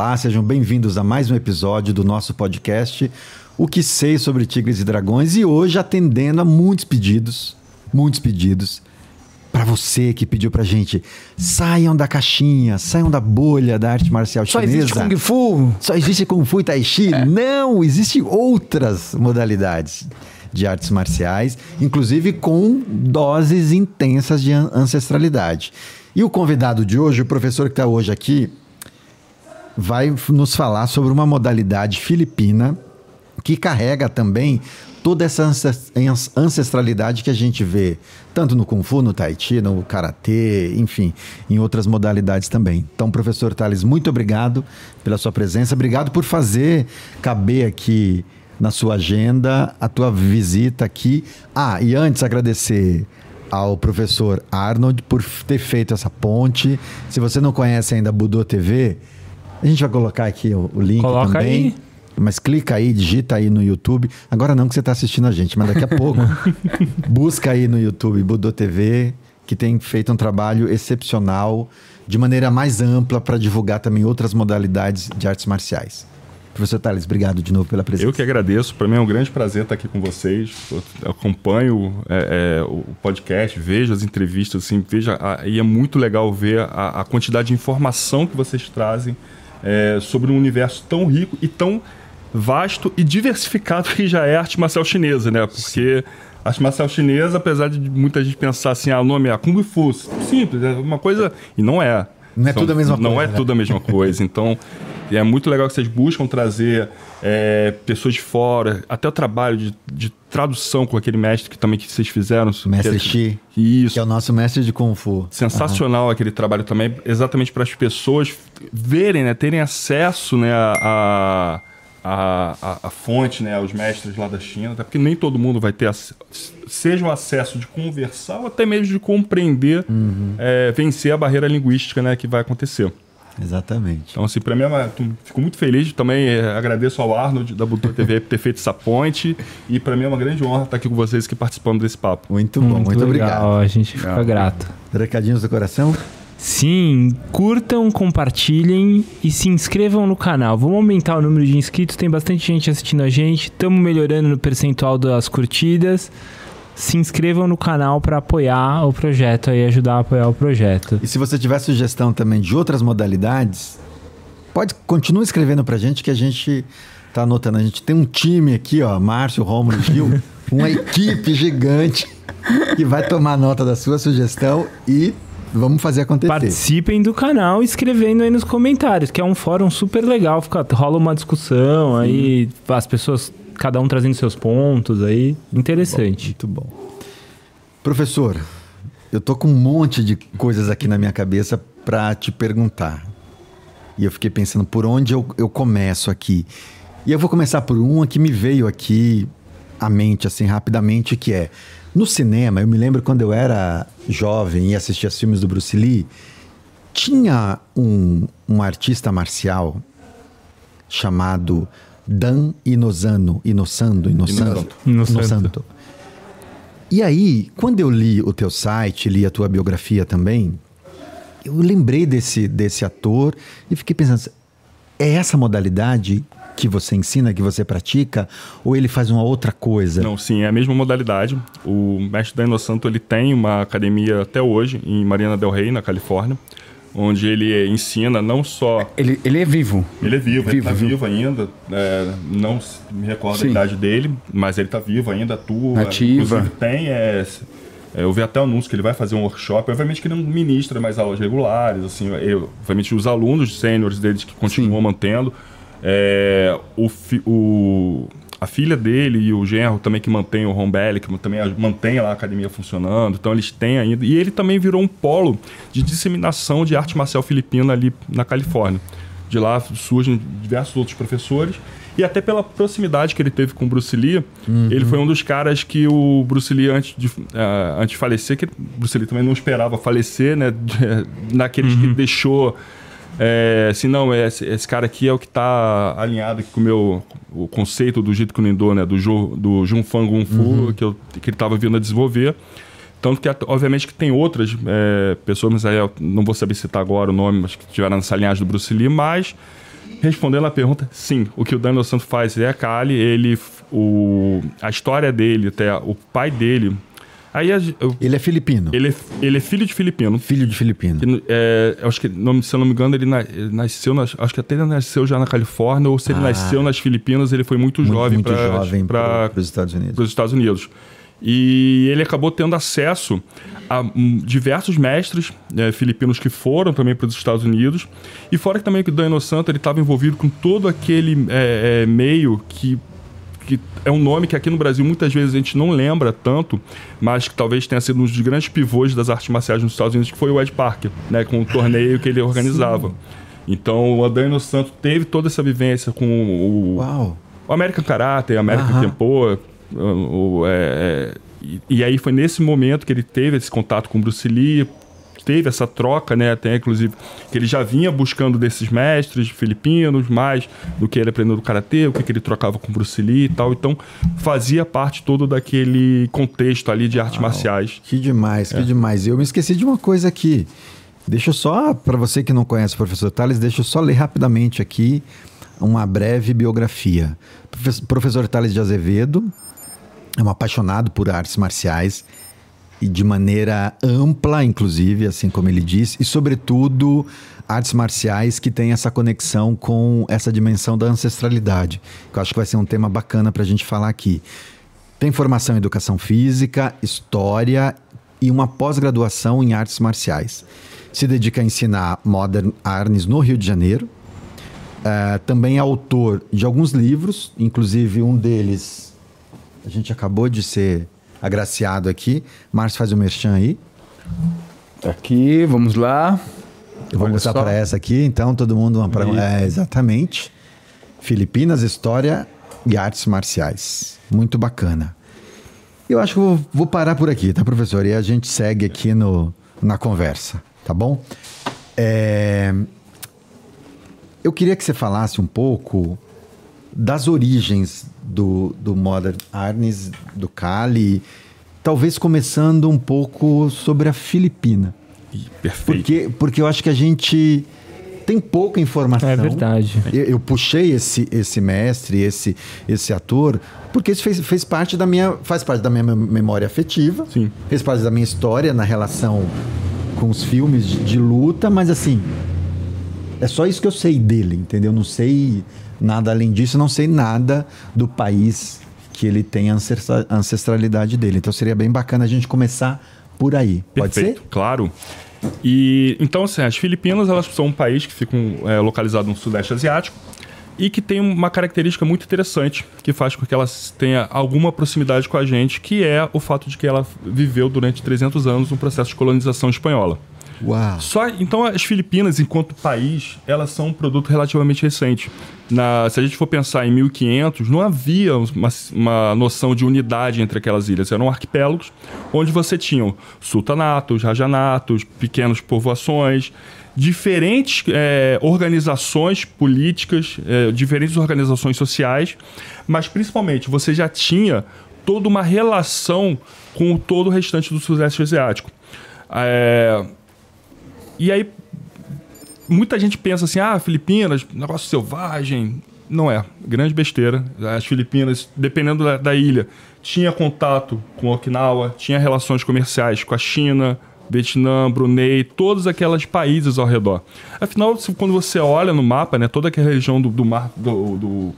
Olá, sejam bem-vindos a mais um episódio do nosso podcast O que sei sobre Tigres e Dragões e hoje atendendo a muitos pedidos, muitos pedidos para você que pediu pra gente, saiam da caixinha, saiam da bolha da arte marcial Só chinesa. existe Kung Fu? Só existe Kung Fu e Tai Chi? É. Não, existem outras modalidades de artes marciais, inclusive com doses intensas de an- ancestralidade. E o convidado de hoje, o professor que está hoje aqui, vai nos falar sobre uma modalidade filipina que carrega também toda essa ancestralidade que a gente vê tanto no Kung Fu, no Tai Chi, no Karatê, enfim, em outras modalidades também. Então, professor Thales, muito obrigado pela sua presença, obrigado por fazer caber aqui na sua agenda a tua visita aqui. Ah, e antes agradecer ao professor Arnold por ter feito essa ponte. Se você não conhece ainda Budô TV, a gente vai colocar aqui o, o link Coloca também. aí. Mas clica aí, digita aí no YouTube. Agora não que você está assistindo a gente, mas daqui a pouco. busca aí no YouTube Budô TV, que tem feito um trabalho excepcional, de maneira mais ampla, para divulgar também outras modalidades de artes marciais. Professor Thales, obrigado de novo pela presença. Eu que agradeço. Para mim é um grande prazer estar aqui com vocês. Eu acompanho é, é, o podcast, vejo as entrevistas, assim, vejo a- e é muito legal ver a, a quantidade de informação que vocês trazem é, sobre um universo tão rico e tão vasto e diversificado que já é a arte marcial chinesa, né? Porque a arte marcial chinesa, apesar de muita gente pensar assim, ah, o nome é Kung Fu, simples, é uma coisa e não é. Não é tudo a mesma não coisa, é né? tudo a mesma coisa. Então, é muito legal que vocês buscam trazer é, pessoas de fora, até o trabalho de, de tradução com aquele mestre que também que vocês fizeram. Mestre que, Xi, Isso. que é o nosso mestre de Kung Fu. Sensacional aquele trabalho também, exatamente para as pessoas verem, né, terem acesso né, a, a, a, a fonte, né, aos mestres lá da China, até porque nem todo mundo vai ter, seja o acesso de conversar ou até mesmo de compreender, é, vencer a barreira linguística né, que vai acontecer. Exatamente. Então, assim, pra mim, é fico muito feliz. Também é, agradeço ao Arnold da Butu TV por ter feito essa ponte. E pra mim é uma grande honra estar aqui com vocês aqui participando desse papo. Muito bom, muito, legal, obrigado. A gente fica Legal. grato. Recadinhos do coração? Sim, curtam, compartilhem e se inscrevam no canal. Vamos aumentar o número de inscritos, tem bastante gente assistindo a gente. Estamos melhorando no percentual das curtidas. Se inscrevam no canal para apoiar o projeto e ajudar a apoiar o projeto. E se você tiver sugestão também de outras modalidades, pode continue escrevendo pra gente que a gente tá anotando. A gente tem um time aqui, ó, Márcio, Romulo, Gil, uma equipe gigante que vai tomar nota da sua sugestão e vamos fazer acontecer. Participem do canal escrevendo aí nos comentários, que é um fórum super legal. Fica, rola uma discussão aí, as pessoas, cada um trazendo seus pontos aí. Interessante. Muito bom. Professor, eu tô com um monte de coisas aqui na minha cabeça para te perguntar. E eu fiquei pensando por onde eu, eu começo aqui. E eu vou começar por uma que me veio aqui à mente, assim, rapidamente, que é... No cinema, eu me lembro quando eu era jovem e assistia filmes do Bruce Lee, tinha um, um artista marcial chamado Dan Inosano, Inosando, Inosando, Inosanto. Inosanto. E aí, quando eu li o teu site, li a tua biografia também, eu lembrei desse, desse ator e fiquei pensando, é essa modalidade que você ensina, que você pratica, ou ele faz uma outra coisa? Não, sim, é a mesma modalidade. O mestre Daniel Santo ele tem uma academia até hoje em Marina Del Rey, na Califórnia, onde ele ensina não só Ele, ele é vivo. Ele é vivo, ele Vivo, está vivo. vivo ainda. é, não me recordo Sim. da idade dele, mas ele está vivo ainda, atua. Ativa. Tem. é, é, eu vi até o anúncio que ele vai fazer um workshop. Obviamente que ele não ministra mais aulas regulares. Assim, eu, obviamente os alunos sêniores deles que continuam mantendo. É, o, fi- o- a filha dele e o genro também que mantém o home Belly, que também mantém lá a academia funcionando. Então eles têm ainda. E ele também virou um polo de disseminação de arte marcial filipina ali na Califórnia. De lá surgem diversos outros professores. E até pela proximidade que ele teve com o Bruce Lee, ele foi um dos caras que o Bruce Lee, antes de, eh, antes de falecer, que o Bruce Lee também não esperava falecer, né? Naqueles que deixou é, assim, não, esse, esse cara aqui é o que está alinhado com o meu o conceito do Jeet Kune Do, né? Do, Ju, do Jun Fang Kung Fu, que, eu, que ele estava vindo a desenvolver. Tanto que, obviamente, que tem outras é, pessoas, mas aí eu não vou saber citar agora o nome, mas que tiveram nessa linhagem do Bruce Lee, mas respondendo a pergunta, sim, o que o Daniel Santos faz é a Kali, ele, o, a história dele, até o pai dele. Aí a, eu, Ele é filipino. ele, é, ele é filho de filipino. Filho de filipino. Que, é, acho que, se eu não me engano, ele, na- ele nasceu, nas- acho que até ele nasceu já na Califórnia, ou se ele Ah. nasceu nas Filipinas, ele foi muito, Muito, jovem muito para jovem para os Estados Unidos. os Estados Unidos. E ele acabou tendo acesso a hum, diversos mestres né, filipinos que foram também para os Estados Unidos. E fora que também que o Daniel Santo estava envolvido com todo aquele é, é, meio que que é um nome que aqui no Brasil muitas vezes a gente não lembra tanto, mas que talvez tenha sido um dos grandes pivôs das artes marciais nos Estados Unidos, que foi o Ed Parker, né, com o torneio que ele organizava. Então o Daniel Santo teve toda essa vivência com o, Uau. o American Karate, American Aham. Kempo, o, o, é, é, e, e aí foi nesse momento que ele teve esse contato com o Bruce Lee, teve essa troca, né, até inclusive que ele já vinha buscando desses mestres filipinos, mais do que ele aprendeu do karatê, o que, que ele trocava com Bruce Lee e tal, então fazia parte todo daquele contexto ali de artes marciais. Que demais, É. que demais. Eu me esqueci de uma coisa aqui. Deixa eu só, para você que não conhece o professor Tales, deixa eu só ler rapidamente aqui uma breve biografia. Profe- Professor Tales de Azevedo é um apaixonado por artes marciais e de maneira ampla, inclusive, assim como ele disse, e sobretudo artes marciais que têm essa conexão com essa dimensão da ancestralidade, que eu acho que vai ser um tema bacana para a gente falar aqui. Tem formação em educação física, história e uma pós-graduação em artes marciais. Se dedica a ensinar Modern Arnis no Rio de Janeiro. Eh, também é autor de alguns livros, inclusive um deles a gente acabou de ser agraciado aqui. Márcio faz o merchan aí. Aqui, vamos lá. Eu vou Olha mostrar para essa aqui, então todo mundo uma pra... É, exatamente. Filipinas, história e artes marciais. Muito bacana. Eu acho que vou, vou parar por aqui, tá, professor? E a gente segue aqui no, na conversa, tá bom? É, Eu queria que você falasse um pouco das origens do, do Modern Arnis, do Cali, talvez começando um pouco sobre a Filipina. E perfeito. Porque, porque eu acho que a gente tem pouca informação. É verdade. Eu, eu puxei esse, esse mestre, esse, esse ator, porque isso fez, fez parte da minha. faz parte da minha mem- memória afetiva. Sim. Fez parte da minha história na relação com os filmes de, de luta, mas assim. É só isso que eu sei dele, entendeu? Não sei nada além disso, não sei nada do país que ele tem a ancestra- a ancestralidade dele. Então seria bem bacana a gente começar por aí. Pode Perfeito, ser? claro. E então, assim, as Filipinas elas são um país que fica é, localizado no Sudeste Asiático e que tem uma característica muito interessante que faz com que ela tenha alguma proximidade com a gente, que é o fato de que ela viveu durante 300 anos um processo de colonização espanhola. Uau! Só então as Filipinas, enquanto país, elas são um produto relativamente recente. Na, se a gente for pensar em 1500, não havia uma, uma noção de unidade entre aquelas ilhas. Eram arquipélagos onde você tinha sultanatos, rajanatos, pequenas povoações, diferentes eh, organizações políticas, eh, diferentes organizações sociais, mas principalmente você já tinha toda uma relação com todo o restante do Sudeste Asiático. É, e aí, muita gente pensa assim: ah, Filipinas, negócio selvagem. Não é. Grande besteira. As Filipinas, dependendo da, da ilha, tinha contato com Okinawa, tinha relações comerciais com a China, Vietnã, Brunei, todos aqueles países ao redor. Afinal, quando você olha no mapa, né, toda aquela região do, do mar do, do,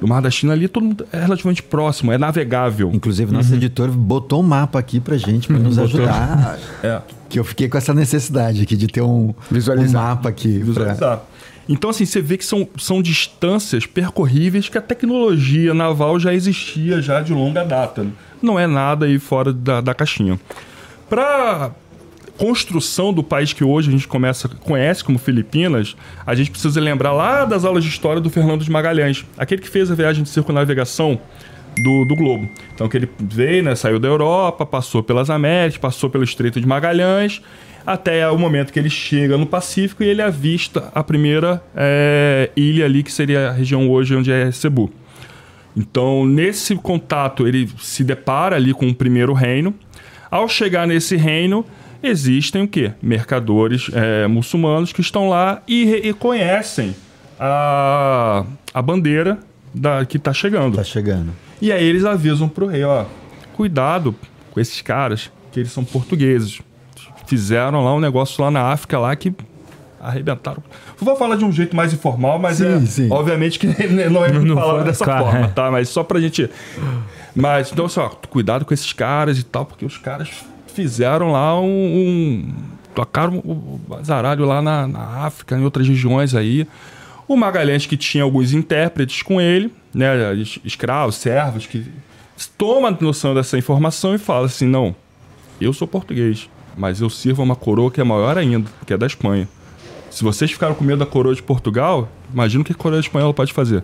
do mar da China ali, todo mundo é relativamente próximo, é navegável. Inclusive, nosso editor botou um mapa aqui pra gente, pra nos ajudar. É. Que eu fiquei com essa necessidade aqui de ter um, Visualizar. um mapa aqui. pra- visualizar. Então, assim, você vê que são, são distâncias percorríveis que a tecnologia naval já existia já de longa data. Não é nada aí fora da, da caixinha. Para construção do país que hoje a gente começa, conhece como Filipinas, a gente precisa lembrar lá das aulas de história do Fernando de Magalhães, aquele que fez a viagem de circunnavegação do, do globo. Então que ele veio, né, saiu da Europa, passou pelas Américas, passou pelo Estreito de Magalhães, até o momento que ele chega no Pacífico e ele avista a primeira eh, ilha ali, que seria a região hoje onde é Cebu. Então, nesse contato, ele se depara ali com o primeiro reino. Ao chegar nesse reino, existem o quê? Mercadores eh, muçulmanos que estão lá e reconhecem a, a bandeira da, que tá chegando. Tá chegando. E aí eles avisam pro rei, ó, cuidado com esses caras, que eles são portugueses. Fizeram lá um negócio lá na África lá que arrebentaram. Vou falar de um jeito mais informal, mas Sim, é, sim. obviamente que não é Não falar foi, dessa claro, forma, é. tá? Mas só pra gente... Mas, então, assim, ó, cuidado com esses caras e tal, porque os caras fizeram lá um... um tocaram o o azaralho lá na, na África, em outras regiões aí. O Magalhães, que tinha alguns intérpretes com ele, né, es- escravos, servos, que toma noção dessa informação e fala assim: não, eu sou português, mas eu sirvo uma coroa que é maior ainda, que é da Espanha. Se vocês ficaram com medo da coroa de Portugal, imagina o que a coroa espanhola pode fazer.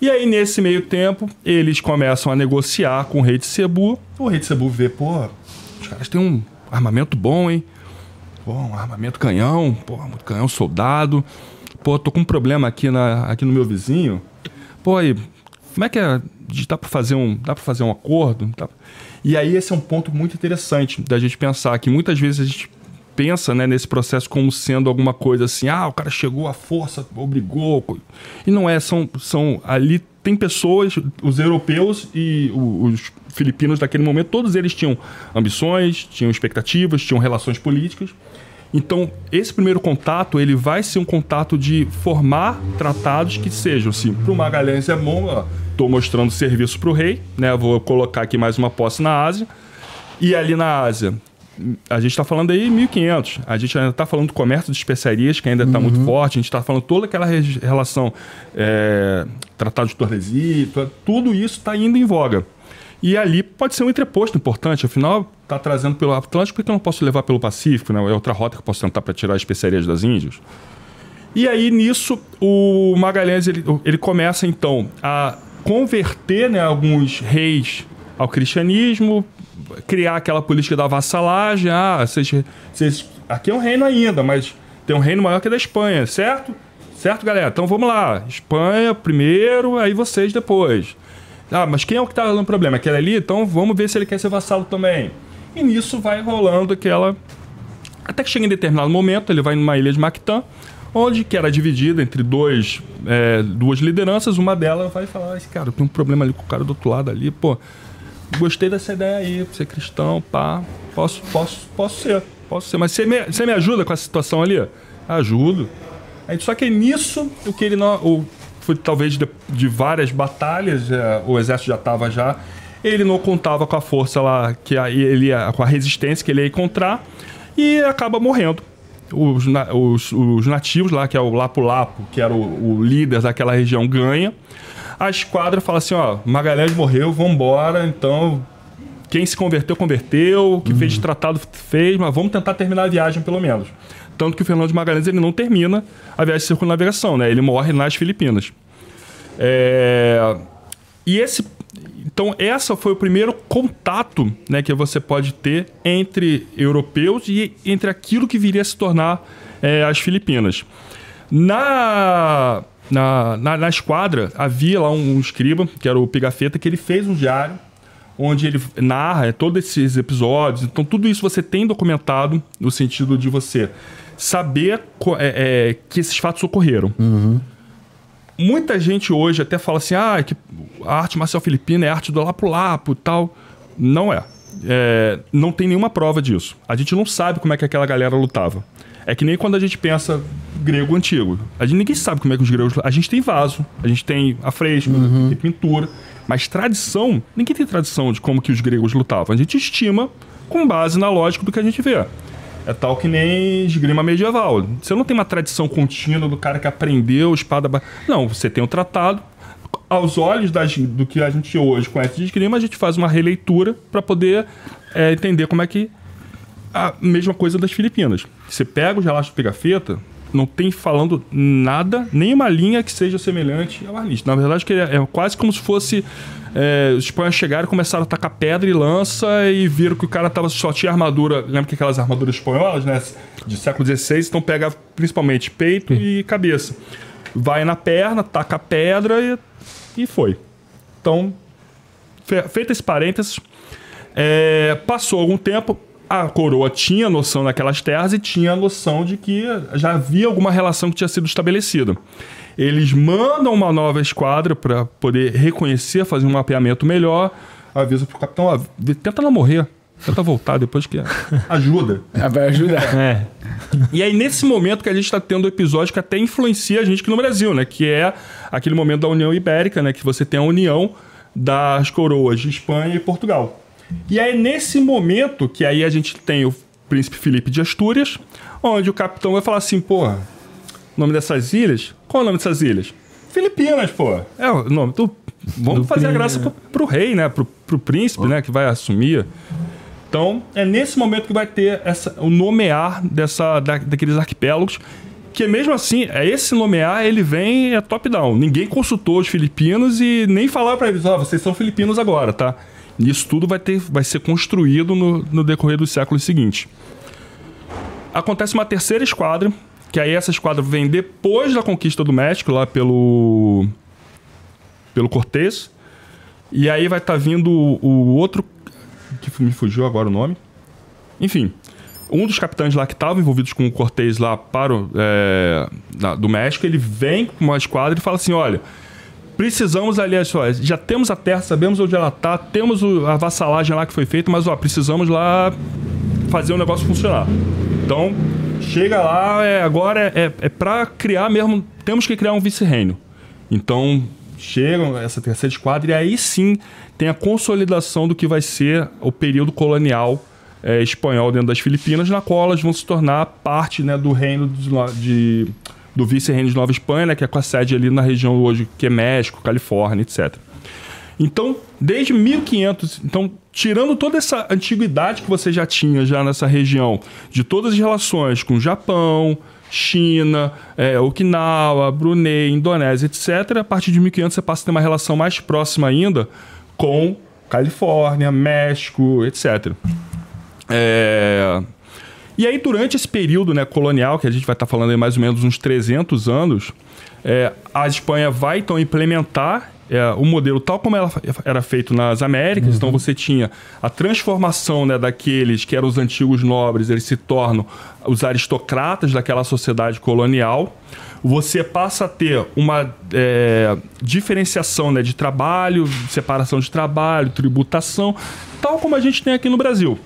E aí, nesse meio tempo, eles começam a negociar com o rei de Cebu. O rei de Cebu vê, pô, os caras têm um armamento bom, hein? Pô, um armamento canhão, pô, muito canhão soldado. Pô, tô com um problema aqui, na, aqui no meu vizinho. Pô, e como é que é? Dá pra fazer um, dá pra fazer um acordo? Dá- E aí esse é um ponto muito interessante da gente pensar que muitas vezes a gente pensa né, nesse processo como sendo alguma coisa assim, ah, o cara chegou à força, obrigou. E não é, são, são ali tem pessoas, os europeus e os filipinos daquele momento, todos eles tinham ambições, tinham expectativas, tinham relações políticas. Então, esse primeiro contato, ele vai ser um contato de formar tratados que sejam, assim, para o Magalhães é bom, ó, tô mostrando serviço para o rei, né, vou colocar aqui mais uma posse na Ásia, e ali na Ásia, a gente está falando aí 1500, a gente ainda está falando do comércio de especiarias, que ainda está muito forte, a gente está falando toda aquela re- relação, é, tratado de Tordesilhas, tudo isso está indo em voga. E ali pode ser um entreposto importante, afinal, está trazendo pelo Atlântico, por que eu não posso levar pelo Pacífico? Né? É outra rota que eu posso tentar para tirar as especiarias das Índias. E aí, nisso, o Magalhães ele, ele começa então a converter né, alguns reis ao cristianismo, criar aquela política da vassalagem. Ah, vocês, vocês, aqui é um reino ainda, mas tem um reino maior que o da Espanha, certo? Certo, galera? Então vamos lá. Espanha primeiro, aí vocês depois. Ah, mas quem é o que tá dando problema? Aquele ali? Então vamos ver se ele quer ser vassalo também. E nisso vai rolando aquela até que chega em determinado momento, ele vai numa ilha de Mactã, onde que era dividida entre dois, é, duas lideranças. Uma delas vai falar: esse cara, tem um problema ali com o cara do outro lado ali, pô. Gostei dessa ideia aí, ser cristão, pá. Posso, posso, posso ser, posso ser. Mas você me, você me ajuda com essa situação ali? Ajudo. Aí, só que nisso, o que ele não. O, foi talvez de, de várias batalhas, é, o exército já estava já. Ele não contava com a força lá, que a- ele ia, com a resistência que ele ia encontrar, e acaba morrendo. Os, os- os nativos lá, que é o Lapu Lapu, que era o, o líder daquela região, ganha. A esquadra fala assim: ó, Magalhães morreu, vambora, então quem se converteu, converteu. O que fez de tratado, fez, mas vamos tentar terminar a viagem pelo menos. Tanto que o Fernando de Magalhães ele não termina a viagem de circunnavegação, né? Ele morre nas Filipinas. É, E esse. Então, essa foi o primeiro contato né, que você pode ter entre europeus e entre aquilo que viria a se tornar é, as Filipinas. Na, na, na, na esquadra, havia lá um, um escriba, que era o Pigafetta, que ele fez um diário onde ele narra é, todos esses episódios. Então, tudo isso você tem documentado no sentido de você saber é, é, que esses fatos ocorreram. Muita gente hoje até fala assim: ah, que a arte marcial filipina é arte do lapo-lapo e tal. Não é. É, Não tem nenhuma prova disso. A gente não sabe como é que aquela galera lutava. É que nem quando a gente pensa grego antigo. A gente, ninguém sabe como é que os gregos. A gente tem vaso, a gente tem afresco, tem pintura. Mas tradição, ninguém tem tradição de como que os gregos lutavam. A gente estima com base na lógica do que a gente vê. É tal que nem esgrima medieval. Você não tem uma tradição contínua do cara que aprendeu espada. Não, você tem um tratado. Aos olhos das- do que a gente hoje conhece de esgrima, a gente faz uma releitura para poder é, entender como é que. A mesma coisa das Filipinas. Você pega os relatos do Pegafetta, não tem falando nada, nenhuma linha que seja semelhante ao Arnist. Na verdade, é, é quase como se fosse. é, os espanhóis chegaram, começaram a tacar pedra e lança e viram que o cara tava, só tinha armadura. Lembra que aquelas armaduras espanholas, né? De século XVI, então pega principalmente peito e cabeça. Vai na perna, taca a pedra e, e foi. Então, fe- feito esse parênteses, é, passou algum tempo, a coroa tinha noção daquelas terras e tinha a noção de que já havia alguma relação que tinha sido estabelecida. Eles mandam uma nova esquadra para poder reconhecer, fazer um mapeamento melhor. Avisa pro capitão, ó, tenta não morrer. Tenta voltar depois que ajuda. Ah, vai ajudar. É. E aí, nesse momento que a gente está tendo o episódio que até influencia a gente aqui no Brasil, né? Que é aquele momento da União Ibérica, né? Que você tem a união das coroas de Espanha e Portugal. E aí, nesse momento, que aí a gente tem o príncipe Felipe de Astúrias, onde o capitão vai falar assim, porra, o nome dessas ilhas? Qual é o nome dessas ilhas? Filipinas, pô. É o nome do... Vamos Do fazer a graça pro, pro rei, né? Pro, pro príncipe, né? Que vai assumir. Então, é nesse momento que vai ter essa, o nomear dessa, da- daqueles arquipélagos, que mesmo assim, é esse nomear, ele vem é top-down. Ninguém consultou os filipinos e nem falaram para eles, ó, vocês são filipinos agora, tá? Isso tudo vai, ter, vai ser construído no, no decorrer dos séculos seguintes. Acontece uma terceira esquadra, que aí essa esquadra vem depois da conquista do México, lá pelo, pelo Cortés. E aí vai estar vindo o, o outro que me fugiu agora o nome. Enfim, um dos capitães lá que estavam envolvidos com o Cortez lá para o, é, do México, ele vem com uma esquadra e fala assim: olha, precisamos ali, ó, já temos a terra, sabemos onde ela está, temos o- a vassalagem lá que foi feita, mas ó, precisamos lá fazer o negócio funcionar. Então, chega lá, é, agora é, é, para criar mesmo, temos que criar um vice-reino. Então, chegam essa terceira esquadra e aí sim tem a consolidação do que vai ser o período colonial é, espanhol dentro das Filipinas, na qual elas vão se tornar parte né, do reino de, de- do vice-reino de Nova Espanha, né, que é com a sede ali na região hoje que é México, Califórnia, etc. Então, desde 1500, então, tirando toda essa antiguidade que você já tinha já nessa região, de todas as relações com Japão, China, eh, Okinawa, Brunei, Indonésia, etc., a partir de 1500 você passa a ter uma relação mais próxima ainda com Califórnia, México, etc. É, E aí, durante esse período né, colonial, que a gente vai estar falando aí mais ou menos uns 300 anos, é, a Espanha vai então implementar é, o modelo tal como ela era feito nas Américas. Então você tinha a transformação né, daqueles que eram os antigos nobres, eles se tornam os aristocratas daquela sociedade colonial. Você passa a ter uma é, diferenciação né, de trabalho, separação de trabalho, tributação, tal como a gente tem aqui no Brasil.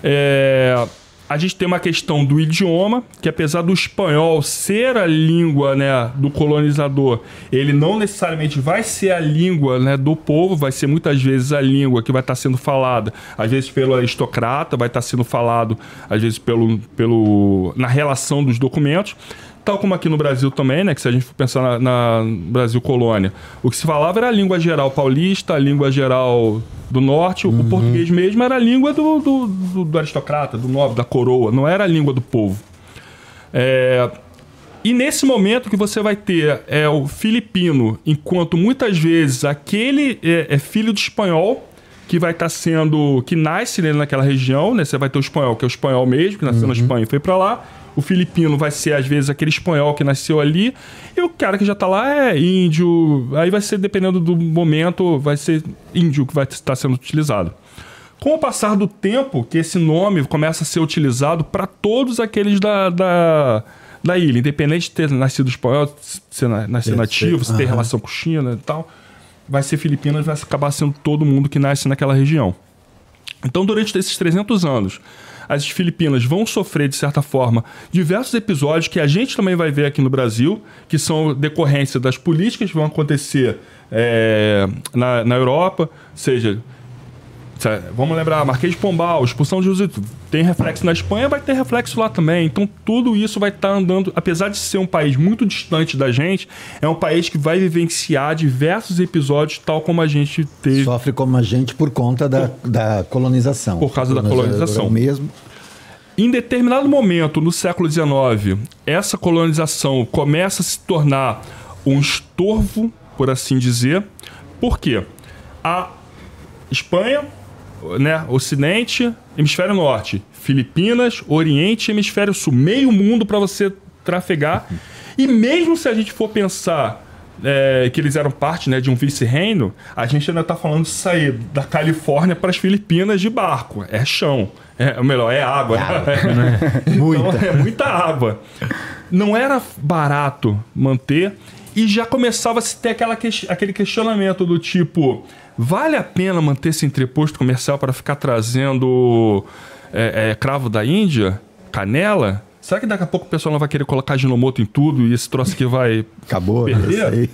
É, a gente tem uma questão do idioma, que apesar do espanhol ser a língua né, do colonizador, ele não necessariamente vai ser a língua né, do povo, vai ser muitas vezes a língua que vai estar sendo falada, às vezes pelo aristocrata, vai estar sendo falado, às vezes pelo, pelo na relação dos documentos. Tal como aqui no Brasil também, né? Que se a gente for pensar na, na Brasil colônia, o que se falava era a língua geral paulista, a língua geral do norte, o português mesmo era a língua do, do, do- do aristocrata, do nobre, da coroa, não era a língua do povo. É, e nesse momento que você vai ter é o filipino, enquanto muitas vezes aquele é, é filho de espanhol que vai estar sendo que nasce naquela região, né? Você vai ter o espanhol que é o espanhol mesmo que nasceu na Espanha e foi para lá. O filipino vai ser às vezes aquele espanhol que nasceu ali e o cara que já tá lá é índio. Aí vai ser dependendo do momento, vai ser índio que vai estar sendo utilizado. Com o passar do tempo, que esse nome começa a ser utilizado para todos aqueles da, da, da ilha, independente de ter nascido espanhol, ser na- nascer Sim, nativo, se ter relação com China e tal, vai ser Filipinas, vai acabar sendo todo mundo que nasce naquela região. Então, durante esses 300 anos, as Filipinas vão sofrer, de certa forma, diversos episódios que a gente também vai ver aqui no Brasil, que são decorrência das políticas que vão acontecer é, na, na Europa, seja Vamos lembrar, Marquês de Pombal, expulsão de Jesuíta. Tem reflexo na Espanha, vai ter reflexo lá também. Então tudo isso vai estar andando, apesar de ser um país muito distante da gente, é um país que vai vivenciar diversos episódios, tal como a gente teve. Sofre como a gente por conta da, da colonização. Por causa da colonização. é mesmo. Em determinado momento no século XIX, essa colonização começa a se tornar um estorvo, por assim dizer. Por quê? A Espanha, né, Ocidente, Hemisfério Norte, Filipinas, Oriente, Hemisfério Sul, meio mundo para você trafegar. E mesmo se a gente for pensar é, que eles eram parte né, de um vice-reino, a gente ainda está falando de sair da Califórnia para as Filipinas de barco. É chão. É, melhor, é água. Né? Muita. Então, é muita água. Não era barato manter e já começava a se ter aquela que- aquele questionamento do tipo: vale a pena manter esse entreposto comercial para ficar trazendo é, é, cravo da Índia, canela? Será que daqui a pouco o pessoal não vai querer colocar ginomoto em tudo e esse troço aqui vai Acabou, né? Perder? Isso aí.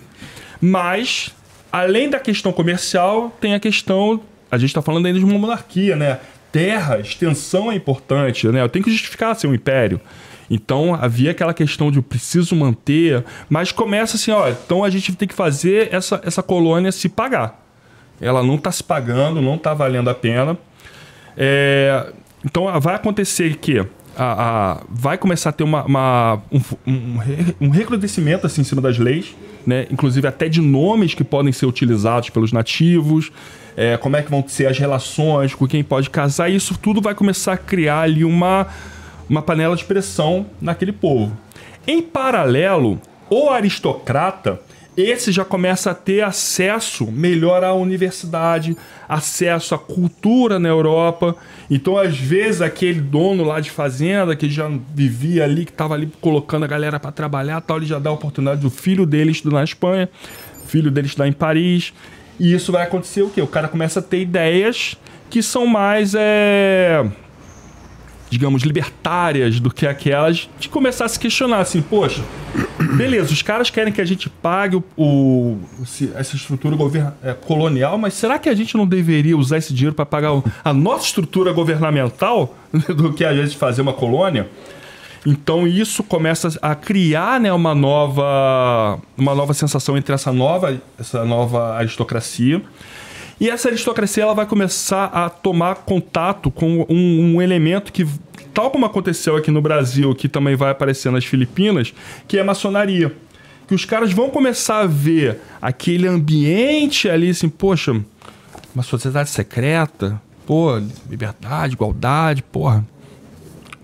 mas, além da questão comercial, tem a questão. A gente está falando ainda de uma monarquia, né? Terra, extensão é importante, né? Eu tenho que justificar ser um império. Então havia aquela questão de eu preciso manter, mas começa assim, ó, então a gente tem que fazer essa, essa colônia se pagar. Ela não está se pagando, não está valendo a pena. É, então vai acontecer que a, a- vai começar a ter uma, uma- um, um, um recrudescimento assim, em cima das leis, né? inclusive até de nomes que podem ser utilizados pelos nativos, é, como é que vão ser as relações, com quem pode casar, isso tudo vai começar a criar ali uma, uma panela de pressão naquele povo. Em paralelo, o aristocrata, esse já começa a ter acesso melhor à universidade, acesso à cultura na Europa. Então, às vezes, aquele dono lá de fazenda que já vivia ali, que estava ali colocando a galera para trabalhar, tal, ele já dá a oportunidade do filho dele estudar na Espanha, filho dele estudar em Paris. E isso vai acontecer o quê? O cara começa a ter ideias que são mais é, digamos, libertárias do que aquelas de começar a se questionar assim, poxa, beleza, os caras querem que a gente pague o, o- essa estrutura governa- é, colonial, mas será que a gente não deveria usar esse dinheiro para pagar a nossa estrutura governamental do que a gente fazer uma colônia? Então isso começa a criar né, uma, nova, uma nova sensação entre essa nova, essa nova aristocracia. E essa aristocracia ela vai começar a tomar contato com um, um elemento que, tal como aconteceu aqui no Brasil, que também vai aparecer nas Filipinas, que é a maçonaria. Que os caras vão começar a ver aquele ambiente ali, assim, poxa, uma sociedade secreta, pô, liberdade, igualdade, porra.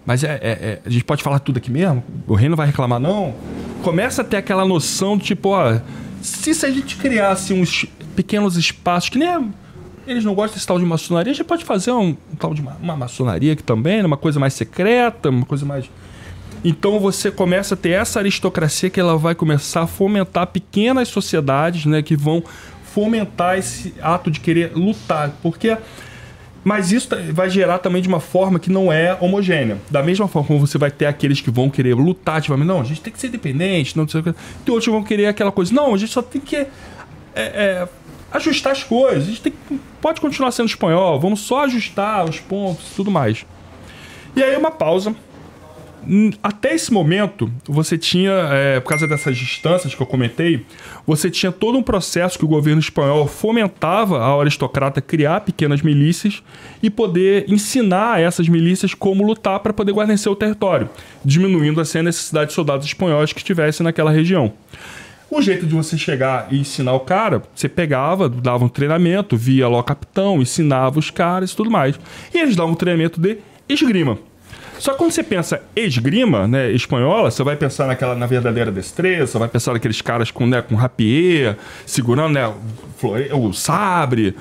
Mas é, é- é- a gente pode falar tudo aqui mesmo? O rei não vai reclamar, não? Começa a ter aquela noção de tipo, ó, se, se a gente criasse uns pequenos espaços, que nem eles não gostam desse tal de maçonaria, gente pode fazer um, um tal de uma, uma maçonaria aqui também, né? uma coisa mais secreta, uma coisa mais. Então você começa a ter essa aristocracia que ela vai começar a fomentar pequenas sociedades, né, que vão fomentar esse ato de querer lutar, porque mas isso vai gerar também de uma forma que não é homogênea. Da mesma forma como você vai ter aqueles que vão querer lutar, tipo, não, a gente tem que ser independente, não sei o que. Tem outros que vão querer aquela coisa, não, a gente só tem que é, é, ajustar as coisas, a gente tem pode continuar sendo espanhol, vamos só ajustar os pontos e tudo mais. E aí uma pausa. Até esse momento, você tinha, é, por causa dessas distâncias que eu comentei, você tinha todo um processo que o governo espanhol fomentava ao aristocrata criar pequenas milícias e poder ensinar a essas milícias como lutar para poder guarnecer o território, diminuindo assim a necessidade de soldados espanhóis que estivessem naquela região. O jeito de você chegar e ensinar o cara, você pegava, dava um treinamento, via lá o capitão, ensinava os caras e tudo mais. E eles davam um treinamento de esgrima. Só que quando você pensa esgrima, né, espanhola, você vai pensar naquela na verdadeira destreza, você vai pensar naqueles caras com, né, com rapier, segurando né, o, o sabre,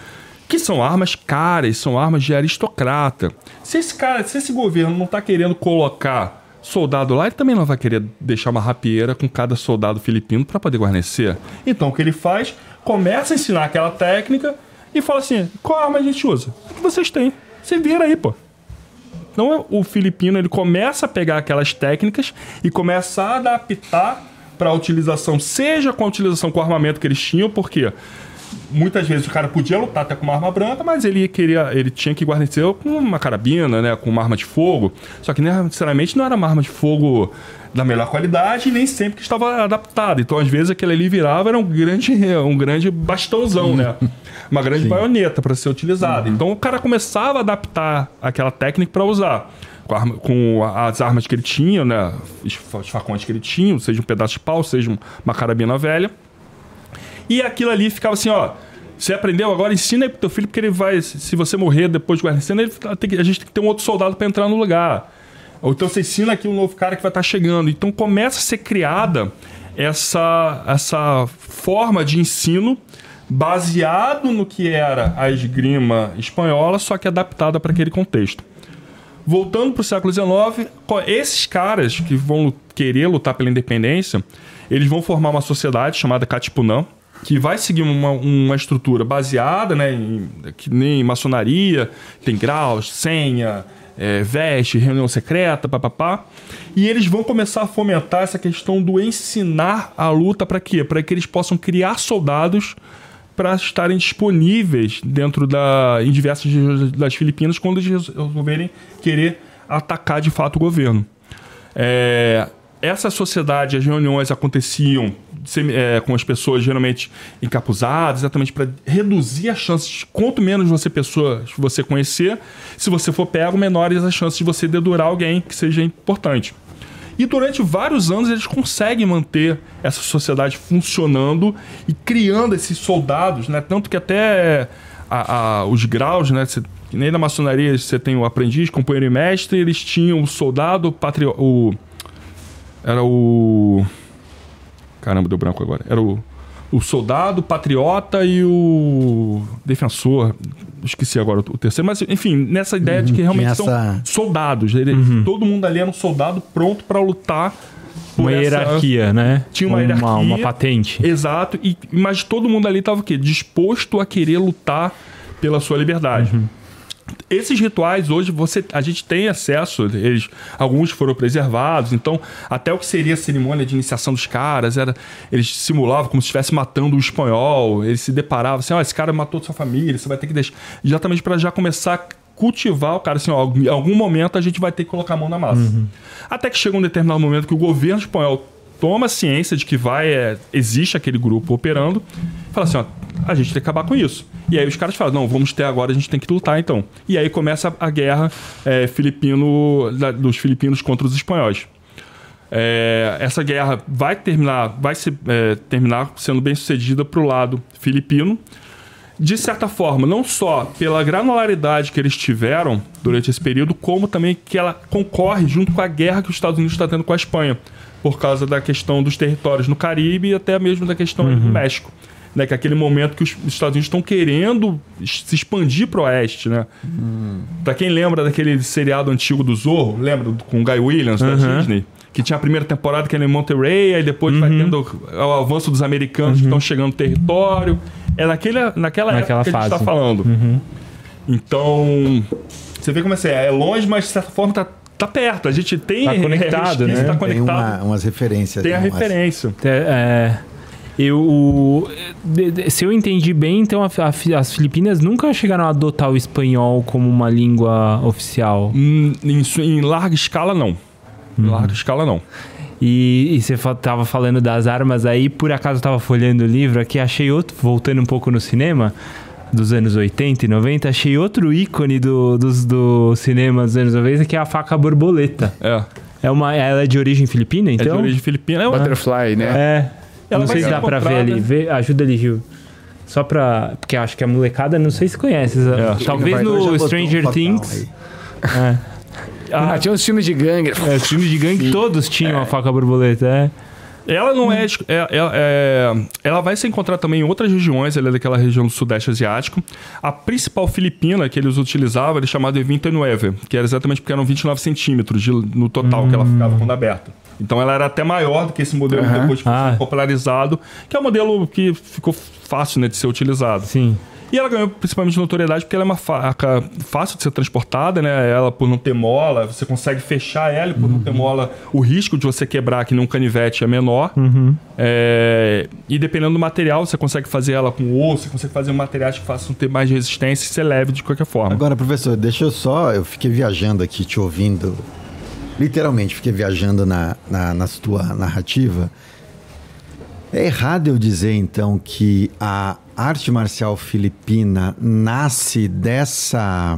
que são armas caras, são armas de aristocrata. Se esse cara, se esse governo não está querendo colocar soldado lá, ele também não vai querer deixar uma rapieira com cada soldado filipino para poder guarnecer. Então o que ele faz? Começa a ensinar aquela técnica e fala assim: qual arma a gente usa? O que vocês têm? Você vira aí, pô. Então o filipino ele começa a pegar aquelas técnicas e começa a adaptar para a utilização, seja com a utilização com o armamento que eles tinham, porque muitas vezes o cara podia lutar até com uma arma branca, mas ele queria, ele tinha que guarnecer com uma carabina, né, com uma arma de fogo. Só que necessariamente não era uma arma de fogo da melhor qualidade e nem sempre que estava adaptada. Então às vezes aquele ali virava era um grande, um grande bastãozão, né? Uma grande baioneta para ser utilizada. Então o cara começava a adaptar aquela técnica para usar. Com, as armas que ele tinha, né? Os facões que ele tinha, seja um pedaço de pau, seja uma carabina velha. E aquilo ali ficava assim, ó. Você aprendeu agora, ensina aí pro teu filho, porque ele vai. Se você morrer depois de guarnecendo, que- a gente tem que ter um outro soldado para entrar no lugar. Ou então você ensina aqui um novo cara que vai estar chegando. Então começa a ser criada essa, essa forma de ensino baseado no que era a esgrima espanhola, só que adaptada para aquele contexto. Voltando para o século XIX, esses caras que vão querer lutar pela independência, eles vão formar uma sociedade chamada Katipunan, que vai seguir uma, uma estrutura baseada né, em, que nem maçonaria, tem graus, senha, é, veste, reunião secreta, papapá. E eles vão começar a fomentar essa questão do ensinar a luta para quê? Para que eles possam criar soldados para estarem disponíveis dentro da em diversas das Filipinas quando eles resolverem querer atacar de fato o governo. É, essa sociedade, as reuniões aconteciam é, com as pessoas geralmente encapuzadas, exatamente para reduzir as chances. Quanto menos você pessoas você conhecer, se você for pego, menores as chances de você dedurar alguém que seja importante. E durante vários anos eles conseguem manter essa sociedade funcionando e criando esses soldados, né? Tanto que até a, a, os graus, né? Você, nem na maçonaria você tem o aprendiz, companheiro e mestre, eles tinham o soldado, patri... o era o Caramba, deu branco agora. Era o, o soldado, o patriota e o defensor. Esqueci agora o terceiro, mas enfim, nessa ideia uhum, de que uhum, realmente essa... são soldados. Ele, uhum. Todo mundo ali era um soldado pronto para lutar. Uma essa... hierarquia, né? Tinha uma, uma hierarquia. Uma patente. Exato. E, mas todo mundo ali estava o quê? Disposto a querer lutar pela sua liberdade. Uhum. Esses rituais hoje você, a gente tem acesso, eles, alguns foram preservados, então até o que seria a cerimônia de iniciação dos caras, era eles simulavam como se estivesse matando um espanhol, eles se deparavam assim, ó, oh, esse cara matou sua família, você vai ter que deixar, exatamente para já começar a cultivar o cara assim, ó, em algum momento a gente vai ter que colocar a mão na massa. Uhum. Até que chega um determinado momento que o governo espanhol toma ciência de que vai é, existe aquele grupo operando, fala assim, ó, a gente tem que acabar com isso. E aí os caras falam, não, vamos ter agora, a gente tem que lutar então. E aí começa a guerra é, filipino, da, dos filipinos contra os espanhóis. É, essa guerra vai terminar, vai se, é, terminar sendo bem sucedida para o lado filipino. De certa forma, não só pela granularidade que eles tiveram durante esse período, como também que ela concorre junto com a guerra que os Estados Unidos está tendo com a Espanha, por causa da questão dos territórios no Caribe e até mesmo da questão uhum. do México né? Que é aquele momento que os Estados Unidos estão querendo se expandir para o oeste, né? Hum. Para quem lembra daquele seriado antigo do Zorro, lembra com o Guy Williams uhum. da Disney? Que tinha a primeira temporada que era em Monterey, aí depois uhum. vai tendo o avanço dos americanos uhum. que estão chegando no território. É naquele, naquela, naquela época fase. que a gente está falando. Uhum. Então, você vê como é, é longe, mas de certa forma tá, tá perto. A gente tem. Tá conectado, né? Tá conectado. Tem uma, umas referências. Tem a né? referência. É, eu, se eu entendi bem, então a, a, as Filipinas nunca chegaram a adotar o espanhol como uma língua oficial. Hum, em, em larga escala, não. Em uhum. larga escala, não. E, e, você estava falando das armas aí, por acaso eu estava folhando o livro aqui, achei outro, voltando um pouco no cinema, dos anos 80 e 90, achei outro ícone do, dos, do cinema dos anos 90, que é a faca borboleta. É. É uma, ela é de origem filipina, então? É de então? origem filipina. É uma... Butterfly, né? É. Ela não sei se dá pra ver ali. Vê, ajuda ali, Gil. Só pra. Porque acho que a molecada, não sei se conhece. É. Talvez no Stranger Things. É. Ah, tinha uns filmes de gangue. É, os filmes de gangue todos tinham é. a faca borboleta, é. Ela não é, é, é, Ela vai se encontrar também em outras regiões, ela é daquela região do Sudeste Asiático. A principal filipina que eles utilizavam era chamada de 29, que era exatamente porque eram 29 centímetros de, no total hum. que ela hum. ficava quando aberta. Então ela era até maior do que esse modelo uhum. que depois foi ah. popularizado, que é um modelo que ficou fácil né, de ser utilizado. Sim. E ela ganhou principalmente notoriedade porque ela é uma faca fácil de ser transportada, né? Ela por não ter mola, você consegue fechar ela e por uhum. não ter uhum. mola, o risco de você quebrar aqui num canivete é menor. Uhum. É... E dependendo do material, você consegue fazer ela com osso, você consegue fazer materiais que façam ter mais resistência e ser leve de qualquer forma. Agora, professor, deixa eu só. Eu fiquei viajando aqui, te ouvindo literalmente fiquei viajando na, na, na tua narrativa. É errado eu dizer então que a arte marcial filipina nasce dessa,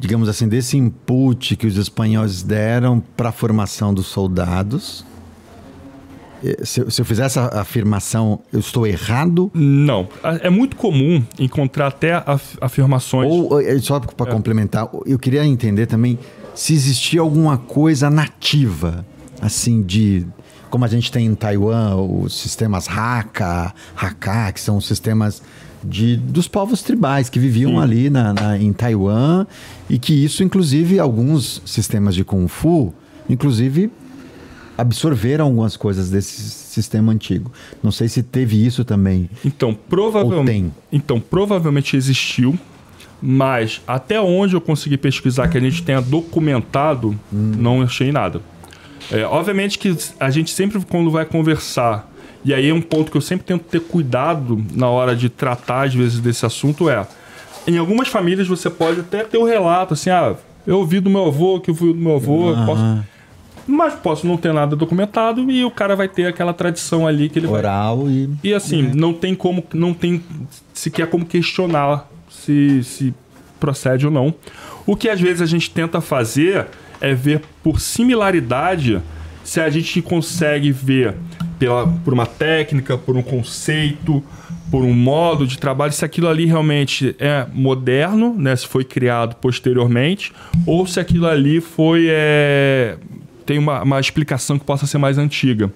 digamos assim, desse input que os espanhóis deram para a formação dos soldados. Se, se, eu fizer essa afirmação, eu estou errado? Não. É muito comum encontrar até afirmações. Ou, só para é. complementar, eu queria entender também se existia alguma coisa nativa, assim, de como a gente tem em Taiwan, os sistemas Hakka, Hakka, que são os sistemas de, dos povos tribais que viviam ali na, na- em Taiwan e que isso, inclusive, alguns sistemas de Kung Fu, inclusive, absorveram algumas coisas desse sistema antigo. Não sei se teve isso também. Então, provavelmente, então, provavelmente existiu, mas até onde eu consegui pesquisar que a gente tenha documentado, não achei nada. É, obviamente que a gente sempre, quando vai conversar, e aí é um ponto que eu sempre tento ter cuidado na hora de tratar, às vezes, desse assunto, é... Em algumas famílias você pode até ter o relato, assim, ah, eu ouvi do meu avô, que eu ouvi do meu avô, eu posso... Mas posso não ter nada documentado e o cara vai ter aquela tradição ali que ele vai Oral e. e assim, não tem como, não tem sequer como questionar se, se procede ou não. O que às vezes a gente tenta fazer é ver por similaridade se a gente consegue ver pela, por uma técnica, por um conceito, por um modo de trabalho, se aquilo ali realmente é moderno, né, se foi criado posteriormente, ou se aquilo ali foi é, tem uma, uma explicação que possa ser mais antiga.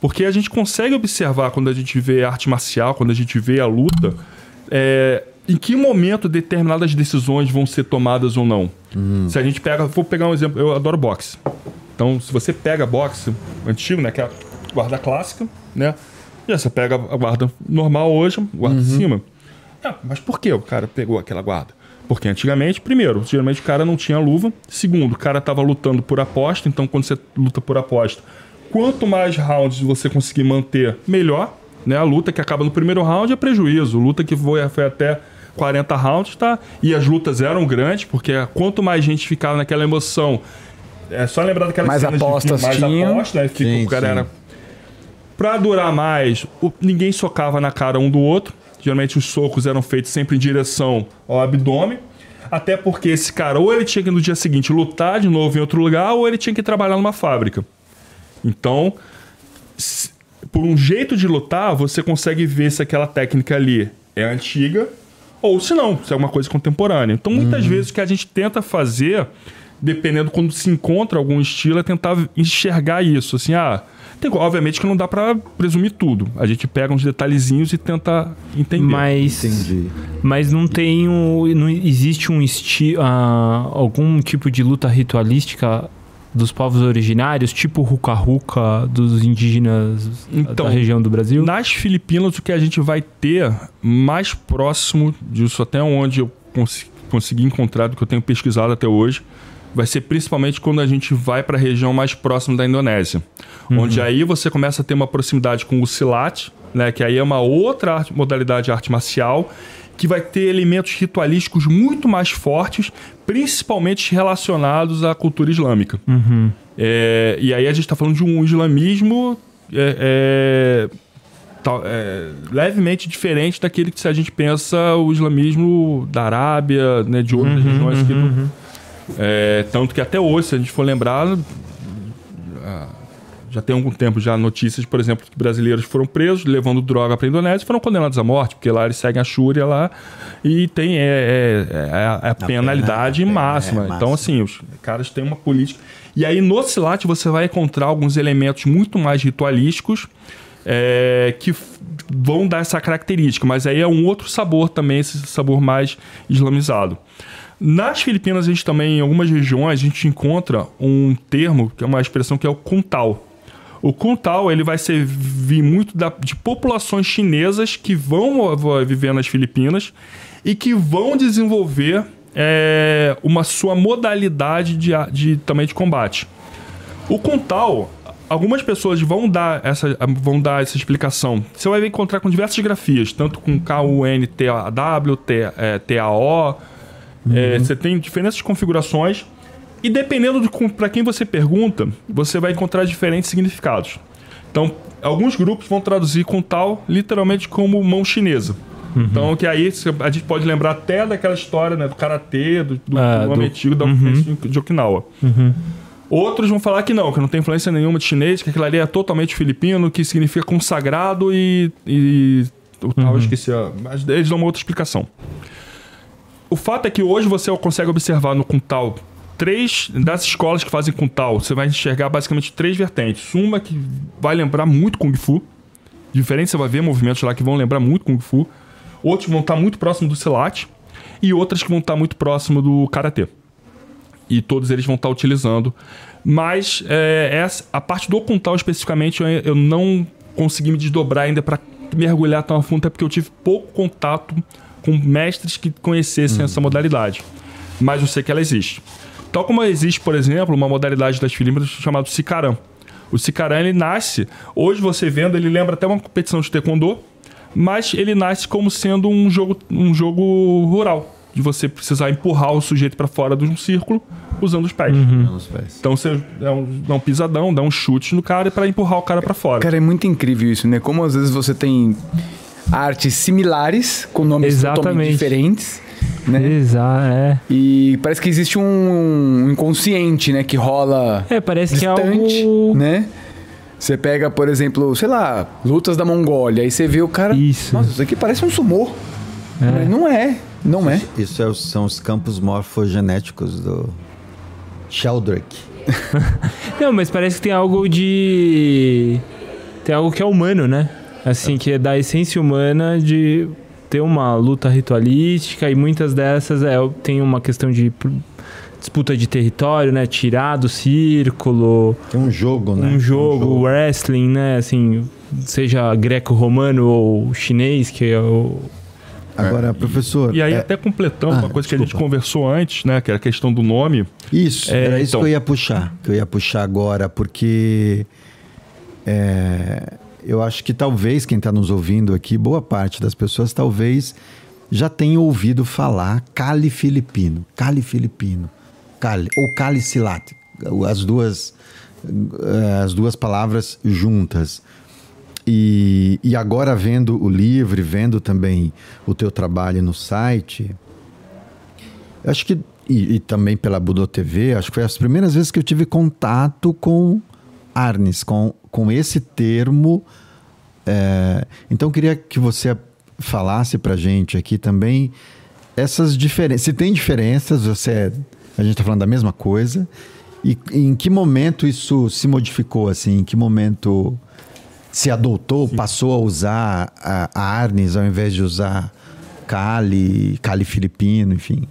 Porque a gente consegue observar quando a gente vê arte marcial, quando a gente vê a luta, é, em que momento determinadas decisões vão ser tomadas ou não. Se a gente pega, vou pegar um exemplo, eu adoro boxe. Então, se você pega boxe antigo, né, que é a guarda clássica, né, e você pega a guarda normal hoje, guarda de cima. Ah, mas por que o cara pegou aquela guarda? Porque antigamente, primeiro, geralmente o cara não tinha luva. Segundo, o cara estava lutando por aposta. Então, quando você luta por aposta, quanto mais rounds você conseguir manter, melhor. Né? A luta que acaba no primeiro round é prejuízo. Luta que foi até 40 rounds, tá? E as lutas eram grandes, porque quanto mais gente ficava naquela emoção. É só lembrar daquelas Mais de apostas filme, mais tinham. apostas, né? Fica- Sim, o cara sim. era Pra durar mais, o- ninguém socava na cara um do outro. Geralmente os socos eram feitos sempre em direção ao abdômen. Até porque esse cara, ou ele tinha que no dia seguinte lutar de novo em outro lugar, ou ele tinha que trabalhar numa fábrica. Então, se- por um jeito de lutar, você consegue ver se aquela técnica ali é antiga ou se não, se é uma coisa contemporânea. Então, muitas vezes o que a gente tenta fazer, dependendo quando se encontra algum estilo, é tentar enxergar isso. Assim, ah, tem- obviamente que não dá pra presumir tudo. A gente pega uns detalhezinhos e tenta entender. Mas, Entendi. mas não tem um, não existe um estilo, algum tipo de luta ritualística dos povos originários, tipo o Ruka dos indígenas Então, da região do Brasil? Nas Filipinas, o que a gente vai ter mais próximo disso, até onde eu cons consegui encontrar, do que eu tenho pesquisado até hoje, vai ser principalmente quando a gente vai para a região mais próxima da Indonésia. Onde aí você começa a ter uma proximidade com o Silat, né, que aí é uma outra arte- modalidade de arte marcial, que vai ter elementos ritualísticos muito mais fortes, principalmente relacionados à cultura islâmica. É, e aí a gente está falando de um islamismo é, é, é, levemente diferente daquele que se a gente pensa o islamismo da Arábia, né, de outras regiões aqui do- é, tanto que até hoje, se a gente for lembrar, já tem algum tempo já notícias, por exemplo, que brasileiros foram presos levando droga para a Indonésia e foram condenados à morte, porque lá eles seguem a Shúria lá e tem é, é- é a, a penalidade pena- é, máxima. é Então, assim, os caras têm uma política. E aí no Silat você vai encontrar alguns elementos muito mais ritualísticos é, que vão dar essa característica, mas aí é um outro sabor também, esse sabor mais islamizado. Nas Filipinas, a gente também, em algumas regiões, a gente encontra um termo, que é uma expressão que é o kuntal. O kuntal, ele vai servir muito da- de populações chinesas que vão viver nas Filipinas e que vão desenvolver é, uma sua modalidade de, de, também de combate. O Kuntal, algumas pessoas vão dar essa, vão dar essa explicação. Você vai encontrar com diversas grafias, tanto com K-U-N-T-A-W, T- é, T-A-O. É, você tem diferentes configurações. E dependendo de para quem você pergunta, você vai encontrar diferentes significados. Então, alguns grupos vão traduzir Kuntal literalmente como mão chinesa. Então, que aí a gente pode lembrar até daquela história né, do karatê, do, do, Ah, do antigo da de Okinawa. Outros vão falar que não, que não tem influência nenhuma de chinês, que aquilo ali é totalmente filipino, que significa consagrado e. e o tal, eu esqueci. Mas eles dão uma outra explicação. O fato é que hoje você consegue observar no Kuntal três das escolas que fazem com tal, você vai enxergar basicamente três vertentes. Uma que vai lembrar muito Kung Fu. Diferente, você vai ver movimentos lá que vão lembrar muito Kung Fu. Outros vão estar muito próximo do Silat. E outras que vão estar muito próximo do Karatê. E todos eles vão estar utilizando. Mas é, essa, a parte do Kuntal especificamente, eu, eu não consegui me desdobrar ainda para mergulhar tão a fundo, até porque eu tive pouco contato com mestres que conhecessem essa modalidade. Mas eu sei que ela existe. Tal como existe, por exemplo, uma modalidade das Filipinas chamada Sicaram. O Sicaram, ele nasce, hoje você vendo, ele lembra até uma competição de taekwondo, mas ele nasce como sendo um jogo, um jogo rural, de você precisar empurrar o sujeito para fora de um círculo usando os pés. Pés. Então você dá um, dá um pisadão, dá um chute no cara para empurrar o cara para fora. Cara, é muito incrível isso, né? Como às vezes você tem artes similares, com nomes totalmente Exatamente. diferentes, né? Exato, é. E parece que existe um inconsciente, né? Que rola É, parece que é distante, algo... né? Você pega, por exemplo, sei lá, lutas da Mongólia, aí você vê o cara. Isso. Nossa, isso aqui parece um sumô. Mas não é, não é. Isso é são os campos morfogenéticos do Sheldrake. Não, mas parece que tem algo de. Tem algo que é humano, né? Assim, que é da essência humana de ter uma luta ritualística e muitas dessas é, tem uma questão de disputa de território, né? Tirar do círculo, Tem um jogo, né? um jogo, wrestling, né? Assim, seja greco-romano ou chinês, que é o. Agora, professor. E aí, é- até completando Ah, uma coisa que a gente desculpa. conversou antes, né? Que era a questão do nome. Isso, É, era isso então. que eu ia puxar. Que eu ia puxar agora, porque é, eu acho que talvez quem está nos ouvindo aqui, boa parte das pessoas talvez já tenha ouvido falar Cali Filipino. Cali Filipino. Cali, ou Cali Silat. As duas, eh, as duas palavras juntas. E, e agora vendo o livro vendo também o teu trabalho no site, acho que, e, e também pela Budô TV, acho que foi as primeiras vezes que eu tive contato com Arnes, com, com esse termo. É, então eu queria que você falasse pra gente aqui também essas diferenças. Se tem diferenças, você, a gente está falando da mesma coisa. E em que momento isso se modificou, assim? Em que momento se adotou, passou a usar a, a Arnes ao invés de usar Cali, Cali filipino, enfim?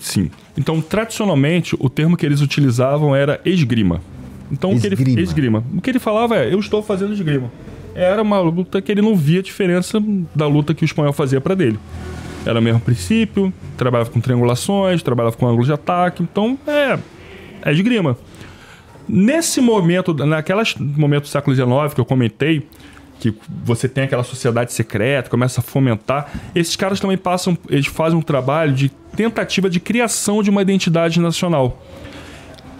Sim. Então, tradicionalmente, o termo que eles utilizavam era esgrima. Então, O, que ele, Esgrima. esgrima. o que ele falava é, eu estou fazendo esgrima. Era uma luta que ele não via diferença da luta que o espanhol fazia para dele. Era o mesmo princípio, trabalhava com triangulações, trabalhava com ângulos de ataque. Então, é, é esgrima. Nesse momento, naquelas momento do século XIX que eu comentei, que você tem aquela sociedade secreta, começa a fomentar, esses caras também passam, eles fazem um trabalho de tentativa de criação de uma identidade nacional.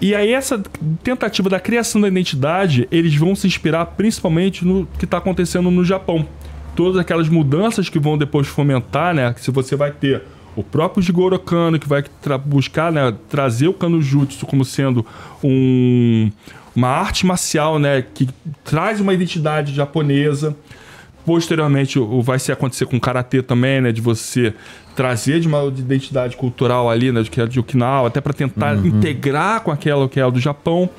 E aí essa tentativa da criação da identidade, eles vão se inspirar principalmente no que está acontecendo no Japão. Todas aquelas mudanças que vão depois fomentar, né? Se você vai ter o próprio Jigoro Kano, que vai buscar né, trazer o Kano Jutsu como sendo um, uma arte marcial, né? Que traz uma identidade japonesa. Posteriormente, vai se acontecer com o karatê também, né? De você trazer de uma identidade cultural ali, né? Que é de Okinawa, até para tentar integrar com aquela que é do Japão.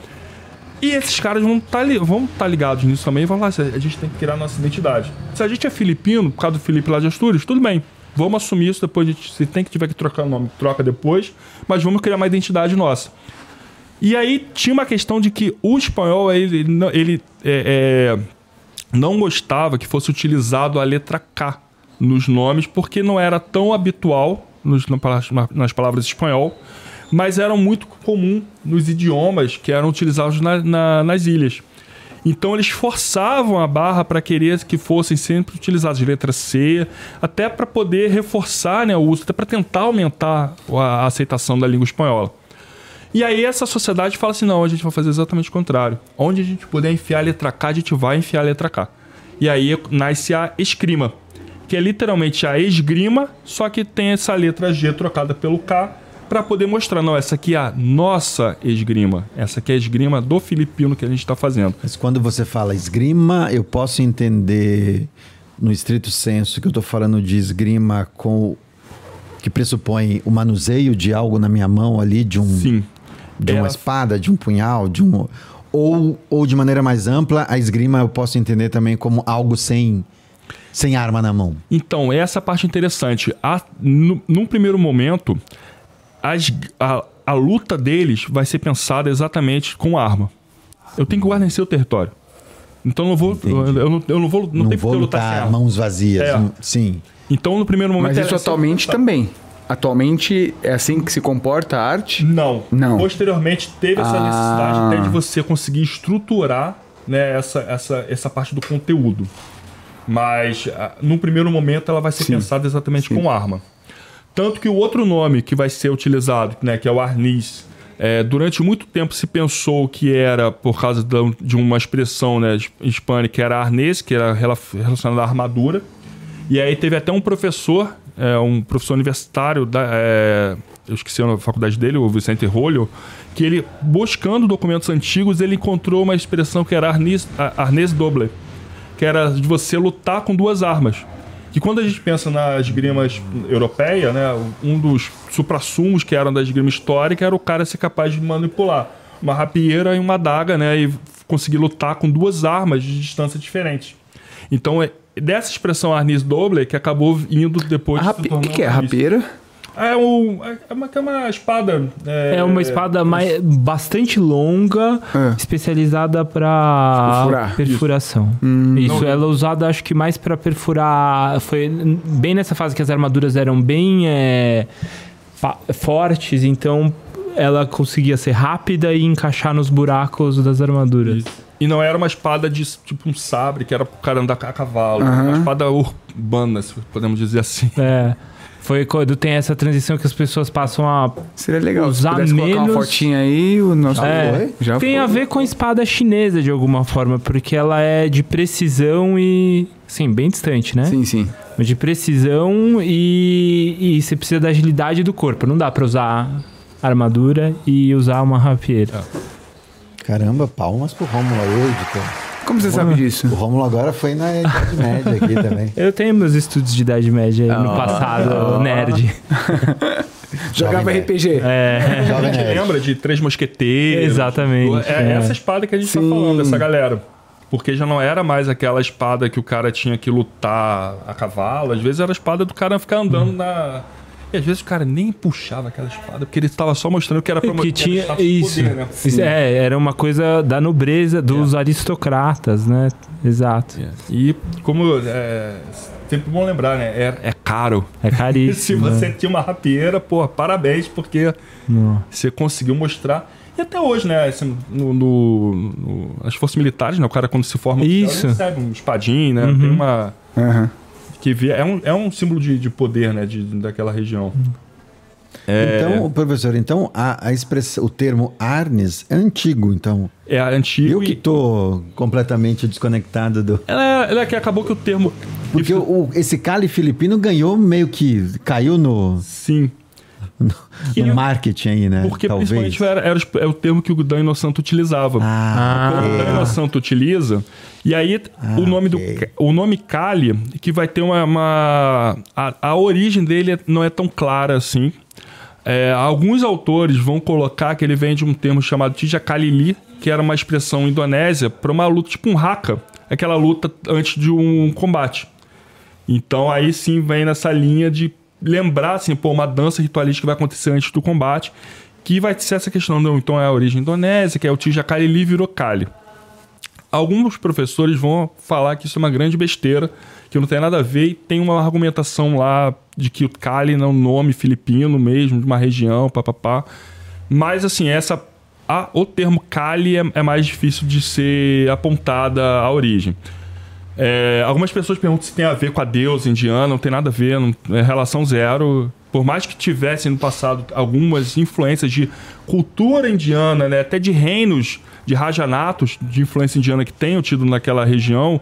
E esses caras vão estar vão tá ligados nisso também e vão lá, a gente tem que criar nossa identidade. Se a gente é filipino, por causa do Felipe lá de Astúrias, tudo bem. Vamos assumir isso depois, gente, se tem que tiver que trocar o nome, troca depois, mas vamos criar uma identidade nossa. E aí tinha uma questão de que o espanhol, ele, ele, ele, é, é, não gostava que fosse utilizado a letra K nos nomes, porque não era tão habitual nos- nas palavras espanhol, mas eram muito comum nos idiomas que eram utilizados na- na- nas ilhas. Então eles forçavam a barra para querer que fossem sempre utilizados letra C, até para poder reforçar né, o uso, até para tentar aumentar a aceitação da língua espanhola. E aí essa sociedade fala assim, não, a gente vai fazer exatamente o contrário. Onde a gente puder enfiar a letra K, a gente vai enfiar a letra K. E aí nasce a escrima, que é literalmente a esgrima, só que tem essa letra G trocada pelo K para poder mostrar, não, essa aqui é a nossa esgrima. Essa aqui é a esgrima do filipino que a gente está fazendo. Mas quando você fala esgrima, eu posso entender no estrito senso que eu estou falando de esgrima com que pressupõe o manuseio de algo na minha mão ali, de um. Sim. De uma Ela- espada, de um punhal, de um. Ou, ou de maneira mais ampla, a esgrima eu posso entender também como algo sem, sem arma na mão. Então, essa é a parte interessante. A, no, num primeiro momento, as- a, a luta deles vai ser pensada exatamente com arma. Eu tenho que guarnecer o território. Então eu não vou. Eu, Entendi. eu não, eu não vou. Não, Não tem vou lutar mãos vazias. É. Sim. Então, no primeiro momento. Mas é- isso é atualmente também. Atualmente é assim que se comporta a arte? Não. Não. Posteriormente teve essa Ah. necessidade até de você conseguir estruturar né, essa, essa, essa parte do conteúdo. Mas ah, no primeiro momento ela vai ser Sim. pensada exatamente com arma. Tanto que o outro nome que vai ser utilizado, né, que é o arniz, é, durante muito tempo se pensou que era por causa de uma expressão né, his- hispânica, que era arnês, que era rela- relacionada à armadura. E aí teve até um professor, é, um professor universitário, da, é, eu esqueci a faculdade dele, o Vicente Rolho, que ele, buscando documentos antigos, ele encontrou uma expressão que era arnês, arnês doble, que era de você lutar com duas armas. Que quando a gente pensa nas esgrimas europeias, né, um dos suprassumos que eram da esgrima histórica era o cara ser capaz de manipular uma rapieira e uma adaga, né, e conseguir lutar com duas armas de distância diferentes. Então é dessa expressão arnis doble que acabou indo depois. O que, que é arnis. É, um, é, uma, é uma espada. É uma espada mais, bastante longa, É. especializada para Perfurar. perfuração. Isso, ela é usada acho que mais para perfurar. Foi bem nessa fase que as armaduras eram bem é, fortes, então ela conseguia ser rápida e encaixar nos buracos das armaduras. E não era uma espada de tipo um sabre que era pro cara andar a cavalo. Era Uma espada urbana, se podemos dizer assim. É. Foi quando tem essa transição que as pessoas passam a Seria legal. Usar Se pudesse colocar uma menos- fotinha aí, o nosso... É, foi? Já tem foi. a ver com a espada chinesa de alguma forma, porque ela é de precisão e. Sim, bem distante, né? Sim, sim. Mas de precisão e, e você precisa da agilidade do corpo. Não dá pra usar armadura e usar uma rapieira. Caramba, palmas pro Rômulo aí, editor. Como você sabe disso? O Rômulo agora foi na Idade Média aqui também. Eu tenho meus estudos de Idade Média no passado, nerd. Jogava Jovem RPG. É, A gente Nerd. lembra de Três Mosqueteiros. Exatamente, É, é. essa espada que a gente tá Sim. falando, essa galera. Porque já não era mais aquela espada que o cara tinha que lutar a cavalo. Às vezes era a espada do cara ficar andando na. E às vezes o cara nem puxava aquela espada, porque ele estava só mostrando que era pra que tinha de isso. poder, né? Isso, É, era uma coisa da nobreza, dos aristocratas, né? Exato. E como é sempre bom lembrar, né? É, é caro. É Se caríssimo. você né? tinha uma rapieira, pô, parabéns, porque Não. você conseguiu mostrar. E até hoje, né? assim, no, no- no- nas forças militares, né? O cara quando se forma Isso. ele recebe um espadinho, né? Uhum. Tem uma. Aham. Que via, é, um, é um símbolo de, de poder, né? De, daquela região. É, Então, professor, então a, a expressão, o termo Arnes é antigo, então. é antigo Eu que e. tô completamente desconectado do. Ela é, ela é que acabou que o termo. Porque o, o- esse Cali filipino ganhou meio que. caiu no, Sim. no, Que- no marketing aí, né? Porque Talvez. principalmente era, era é o termo que o Daniel Santo utilizava. Ah, o. Daniel Santo utiliza. E aí, o, nome do, ok. o nome Kali, que vai ter uma. uma- a, a origem dele não é tão clara assim. É, alguns autores vão colocar que ele vem de um termo chamado Tija Kalili, que era uma expressão indonésia para uma luta, tipo um haka, aquela luta antes de um combate. Então aí sim vem nessa linha de lembrar assim, pô, uma dança ritualística que vai acontecer antes do combate, que vai ser essa questão, não, então é a origem indonésia, que é o Tija Kalili virou Kali. Alguns professores vão falar que isso é uma grande besteira, que não tem nada a ver, e tem uma argumentação lá de que o não é um nome filipino mesmo, de uma região, papapá. Mas assim, essa a- o termo Kali é, é mais difícil de ser apontada a origem. É, algumas pessoas perguntam se tem a ver com a deusa indiana, não tem nada a ver, não, é relação zero. Por mais que tivesse no passado algumas influências de cultura indiana, né, até de reinos, de rajanatos de influência indiana que tenham tido naquela região,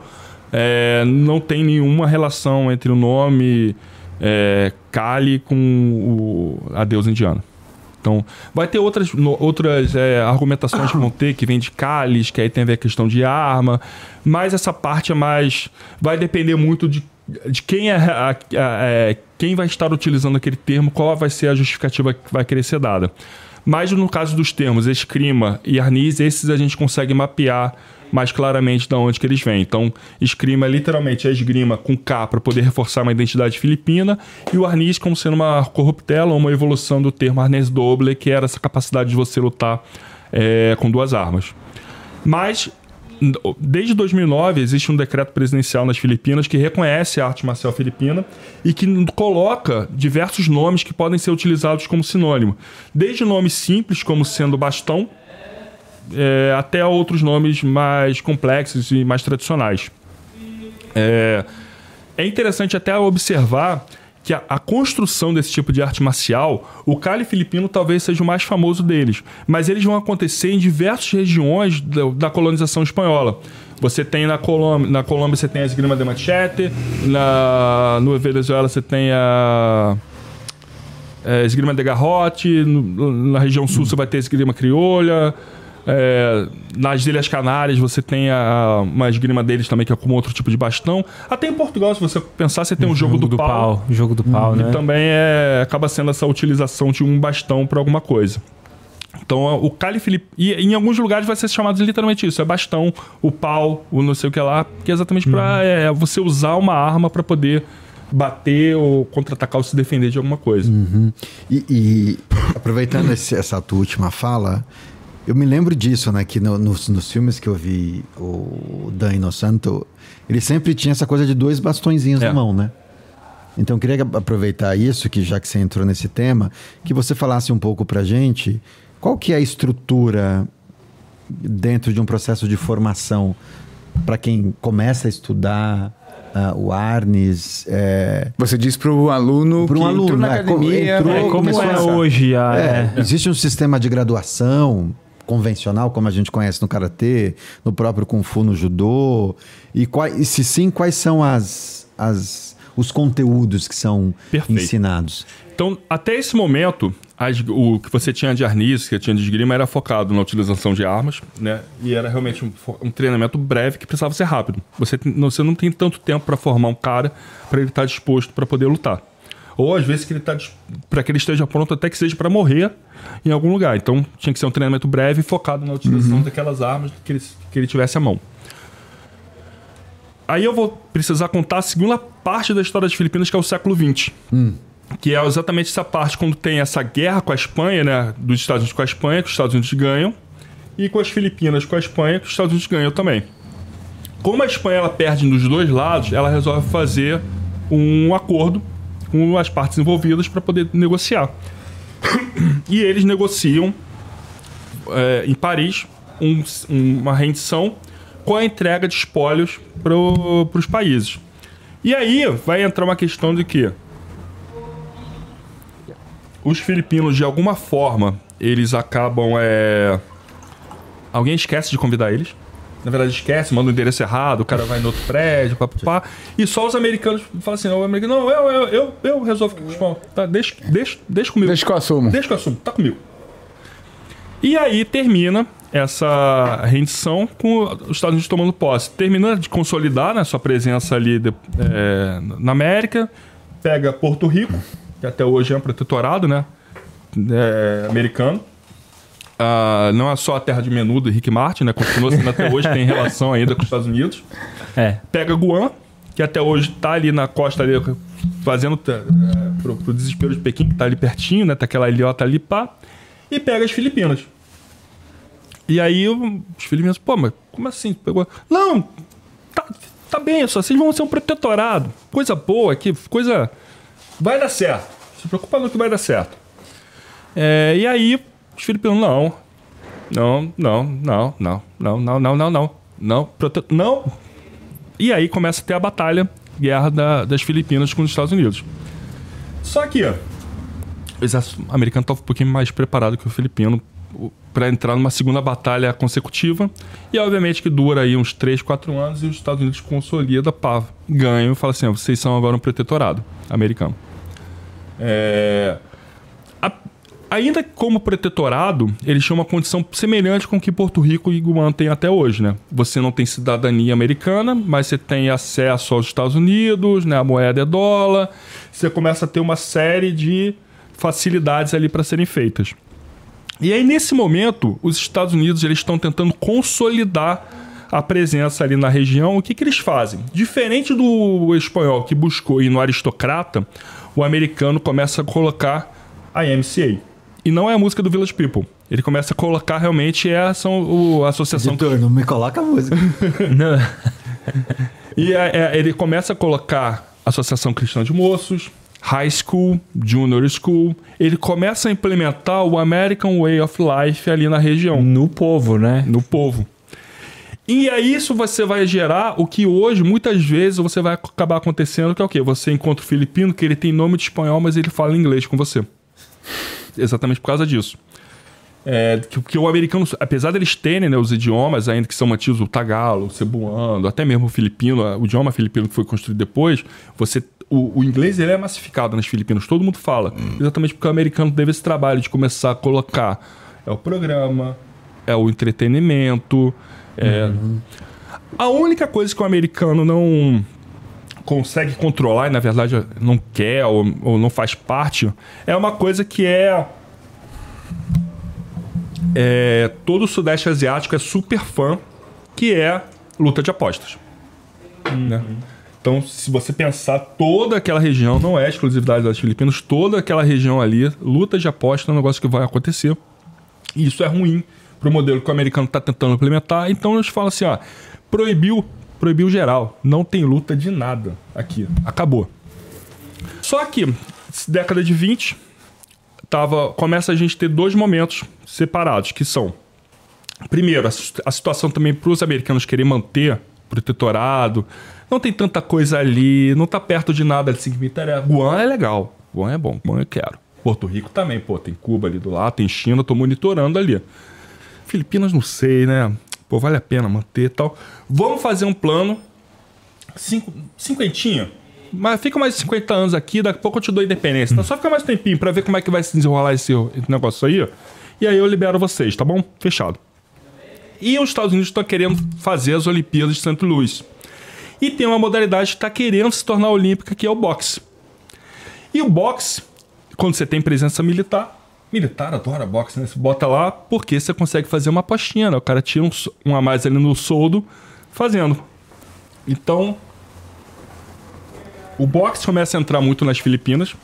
é, não tem nenhuma relação entre o nome é, Kali com o- a deusa indiana. Então, vai ter outras, no- outras é, argumentações que vão ter, que vem de cálice, que aí tem a ver a questão de arma, mas essa parte é mais. Vai depender muito de de quem, é, a- a- é, quem vai estar utilizando aquele termo, qual vai ser a justificativa que vai querer ser dada. Mas no caso dos termos escrima e arniz, esses a gente consegue mapear mais claramente de onde que eles vêm. Então, escrima é literalmente a esgrima com K para poder reforçar uma identidade filipina e o arniz como sendo uma corruptela ou uma evolução do termo arnês doble, que era essa capacidade de você lutar é, com duas armas. Mas desde 2009 existe um decreto presidencial nas Filipinas que reconhece a arte marcial filipina e que coloca diversos nomes que podem ser utilizados como sinônimo, desde nomes simples como sendo bastão é, até outros nomes mais complexos e mais tradicionais. É, é interessante até observar que a, a construção desse tipo de arte marcial, o Kali filipino talvez seja o mais famoso deles, mas eles vão acontecer em diversas regiões da, da colonização espanhola. Você tem na Colômbia, na Colômbia você tem a esgrima de machete, na no Venezuela você tem a é, esgrima de garrote, no- na região sul você vai ter esgrima criolha, é, nas Ilhas Canárias você tem a, uma esgrima deles também que é como outro tipo de bastão. Até em Portugal, se você pensar, você tem o jogo, do, pau. Jogo do pau, E né? também é, acaba sendo essa utilização de um bastão para alguma coisa. Então, o Cali Filipe. E em alguns lugares vai ser chamado de literalmente isso: é bastão, o pau, o não sei o que lá, que é exatamente para é, você usar uma arma para poder bater ou contra-atacar ou se defender de alguma coisa. E, e aproveitando esse- essa tua última fala, eu me lembro disso, né? Que no- nos, nos filmes que eu vi o Dan Inosanto, ele sempre tinha essa coisa de dois bastõezinhos É. na mão, né? Então eu queria aproveitar isso, que já que você entrou nesse tema, que você falasse um pouco pra gente qual que é a estrutura dentro de um processo de formação para quem começa a estudar ah, o Arnes, é, Você diz pro aluno Pro que um entrou aluno, na né? academia... Entrou, É, vai como é a- hoje a. É, é. existe um sistema de graduação convencional, como a gente conhece no karatê, no próprio kung fu, no judô. E, quais, e se sim, quais são as, as, os conteúdos que são Perfeito. ensinados? Então, até esse momento, as- o que você tinha de arniz, que tinha de esgrima, era focado na utilização de armas, né? E era realmente um, um treinamento breve que precisava ser rápido. Você, você não tem tanto tempo para formar um cara para ele estar disposto para poder lutar. Ou às vezes que ele tá para que ele esteja pronto até que seja para morrer em algum lugar. Então, tinha que ser um treinamento breve focado na utilização daquelas armas que ele, que ele tivesse à mão. Aí eu vou precisar contar a segunda parte da história das Filipinas, que é o século XX que é exatamente essa parte quando tem essa guerra com a Espanha, né, dos Estados Unidos com a Espanha, que os Estados Unidos ganham, e com as Filipinas com a Espanha, que os Estados Unidos ganham também. Como a Espanha ela perde nos dois lados, ela resolve fazer um acordo com as partes envolvidas para poder negociar. E eles negociam é, em Paris um- uma rendição com a entrega de espólios para os países. E aí vai entrar uma questão de que os filipinos, de alguma forma, eles acabam. É... Alguém esquece de convidar eles. Na verdade, esquece, manda o endereço errado, o cara vai no outro prédio, papapá. E só os americanos falam assim: o americano, não, eu, eu, eu, eu resolvo com o espanhol. Tá, deixa, deixa, deixa comigo. Deixa que eu assumo. Deixa que eu assumo, tá comigo. E aí termina essa rendição com os Estados Unidos tomando posse. Termina de consolidar né, sua presença ali de- é, na América, pega Porto Rico, que até hoje é um protetorado né, é, americano. Ah, não é só a terra de Menudo e Rick Martin, né? Continua sendo até hoje, tem relação ainda com os Estados Unidos É. pega Guam, que até hoje tá ali na costa ali, fazendo é, pro, pro desespero de Pequim, que tá ali pertinho, né? Tá aquela ilhota ali, pá. E pega as Filipinas. E aí os filipinos, pô, mas como assim? Pegou. Não, tá, tá bem, só vocês vão ser um protetorado. Coisa boa aqui, coisa. Vai dar certo. Se preocupa no que vai dar certo. É, e aí, os filipinos, não. Não, não, não, não, não, não, não, não, não. Não, prote... não, e aí começa a ter a batalha, guerra da- das Filipinas com os Estados Unidos. Só que ó, o exército americano estava um pouquinho mais preparado que o filipino para entrar numa segunda batalha consecutiva. E obviamente que dura aí uns 3, 4 anos e os Estados Unidos consolida, pá, ganham e fala assim: vocês são agora um protetorado americano. É, a- ainda como protetorado, eles tinham uma condição semelhante com que Porto Rico e Guam têm até hoje, né? Você não tem cidadania americana, mas você tem acesso aos Estados Unidos, né? A moeda é dólar. Você começa a ter uma série de facilidades ali para serem feitas. E aí, nesse momento, os Estados Unidos eles estão tentando consolidar a presença ali na região. O que, que eles fazem? Diferente do espanhol que buscou ir no aristocrata, o americano começa a colocar a MCA. E não é a música do Village People. Ele começa a colocar realmente essa o, a associação. Editor, não me coloca a música. Não. E é, é, ele começa a colocar Associação Cristã de Moços, High School, Junior School. Ele começa a implementar o American Way of Life ali na região, No povo, né? no povo. E aí isso você vai gerar o que hoje, muitas vezes, você vai acabar acontecendo, que é o quê? Você encontra o filipino que ele tem nome de espanhol, mas ele fala inglês com você. Exatamente por causa disso. É, que, que o americano, apesar deles terem né, os idiomas ainda que são mantidos, o tagalo, o cebuano, até mesmo o filipino, o idioma filipino que foi construído depois, você o, o inglês ele é massificado nas Filipinas, todo mundo fala. Exatamente porque o americano teve esse trabalho de começar a colocar é o programa, é o entretenimento, é... A única coisa que o americano não consegue controlar e na verdade não quer ou, ou não faz parte é uma coisa que é é, todo o Sudeste Asiático é super fã, que é luta de apostas. Né? Então, se você pensar, toda aquela região, não é exclusividade das Filipinas, toda aquela região ali, luta de aposta é um negócio que vai acontecer. E isso é ruim para o modelo que o americano está tentando implementar. Então, eles falam assim: ó, proibiu, proibiu geral. Não tem luta de nada aqui. Acabou. Só que, década de 20, tava, começa a gente ter dois momentos separados, que são primeiro, a, a situação também para os americanos querer manter protetorado, não tem tanta coisa ali, não tá perto de nada assim que me interessa. Guam é legal, Guam é bom, Guam eu quero. Porto Rico também, pô, tem Cuba ali do lado, tem China, tô monitorando ali. Filipinas não sei, né? Pô, vale a pena manter e tal. Vamos fazer um plano cinco, cinquentinha. Mas fica mais 50 anos aqui, daqui a pouco eu te dou independência. Então só fica mais um tempinho pra ver como é que vai se desenrolar esse, negócio aí. E aí eu libero vocês, tá bom? Fechado. E os Estados Unidos estão querendo fazer as Olimpíadas de St. Louis. E tem uma modalidade que está querendo se tornar olímpica, que é o boxe. E o boxe, quando você tem presença militar, militar adora boxe, né? Você bota lá porque você consegue fazer uma apostinha, né? O cara tira um, um a mais ali no soldo fazendo. Então, o boxe começa a entrar muito nas Filipinas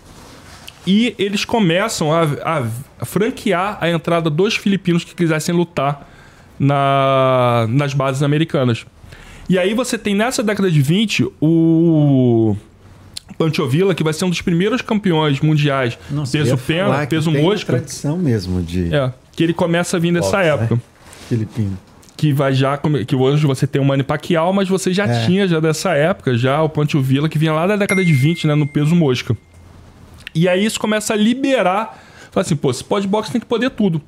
e eles começam a, a- a franquear a entrada dos filipinos que quisessem lutar na- nas bases americanas. E aí você tem nessa década de 20 o Pancho Villa, que vai ser um dos primeiros campeões mundiais Nossa, peso pena, peso tem mosca. tradição mesmo de É, que ele começa a vir nessa né? época. filipino. Que vai já. Que hoje você tem o Manny Pacquiao, mas você já É. tinha já dessa época, já o Pancho Villa, que vinha lá da década de 20, né? No peso mosca. E aí isso começa a liberar. Fala assim, pô, esse pode boxe tem que poder tudo.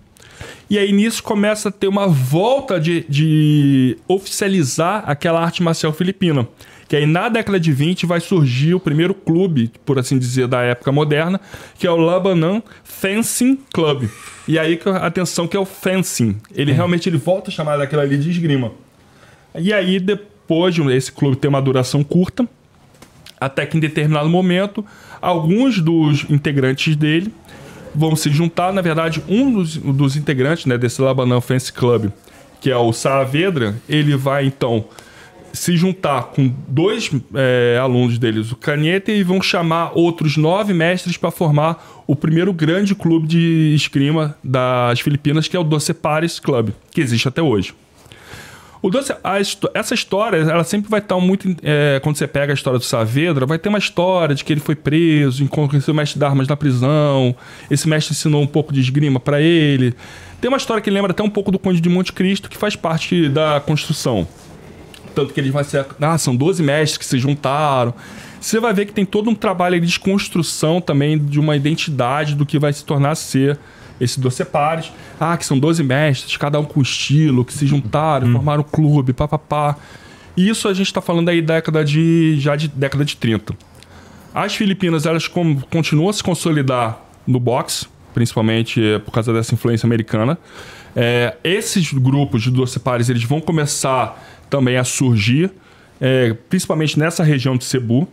E aí nisso começa a ter uma volta de, de oficializar aquela arte marcial filipina. Que aí na década de 20 vai surgir o primeiro clube, por assim dizer, da época moderna, que é o Labanan Fencing Club. E aí, atenção, que é o fencing. Ele realmente ele volta a chamar daquela ali de esgrima. E aí, depois de esse clube ter uma duração curta, até que em determinado momento, alguns dos integrantes dele vão se juntar. Na verdade, um dos, dos integrantes né, desse Labanã Fence Club, que é o Saavedra, ele vai então se juntar com dois é, alunos deles, o Caneta, e vão chamar outros nove mestres para formar o primeiro grande clube de esgrima das Filipinas, que é o Doce Pares Club, que existe até hoje. O Doce, a essa história, ela sempre vai estar muito. é, quando você pega a história do Saavedra, vai ter uma história de que ele foi preso, conheceu o mestre de armas na prisão. Esse mestre ensinou um pouco de esgrima para ele. Tem uma história que lembra até um pouco do Conde de Monte Cristo, que faz parte da construção. Tanto que ele vai ser. Ah, são 12 mestres que se juntaram. Você vai ver que tem todo um trabalho de desconstrução também de uma identidade do que vai se tornar ser esse Doce Pares. Ah, que são 12 mestres, cada um com estilo, que se juntaram, formaram um clube, papapá. E isso a gente está falando aí década de. já de década de 30. As Filipinas, elas com- continuam a se consolidar no boxe. principalmente é, por causa dessa influência americana. É, esses grupos de doce pares eles vão começar também a surgir, é, principalmente nessa região de Cebu,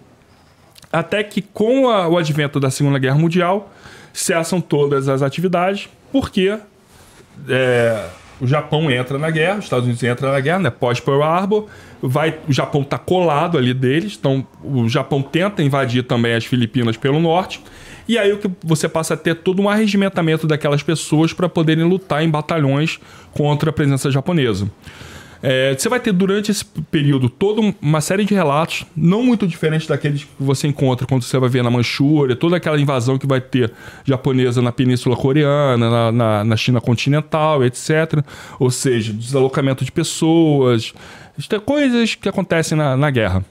até que com a, o advento da Segunda Guerra Mundial cessam todas as atividades, porque é, o Japão entra na guerra, os Estados Unidos entram na guerra, né, pós Pearl Harbor, vai, o Japão está colado ali deles, então o Japão tenta invadir também as Filipinas pelo norte, e aí o que você passa a ter todo um arregimentamento daquelas pessoas para poderem lutar em batalhões contra a presença japonesa. É, você vai ter durante esse período toda uma série de relatos, não muito diferentes daqueles que você encontra quando você vai ver na Manchúria, toda aquela invasão que vai ter japonesa na Península Coreana, na, na, na China continental, etc. Ou seja, deslocamento de pessoas, coisas que acontecem na, na guerra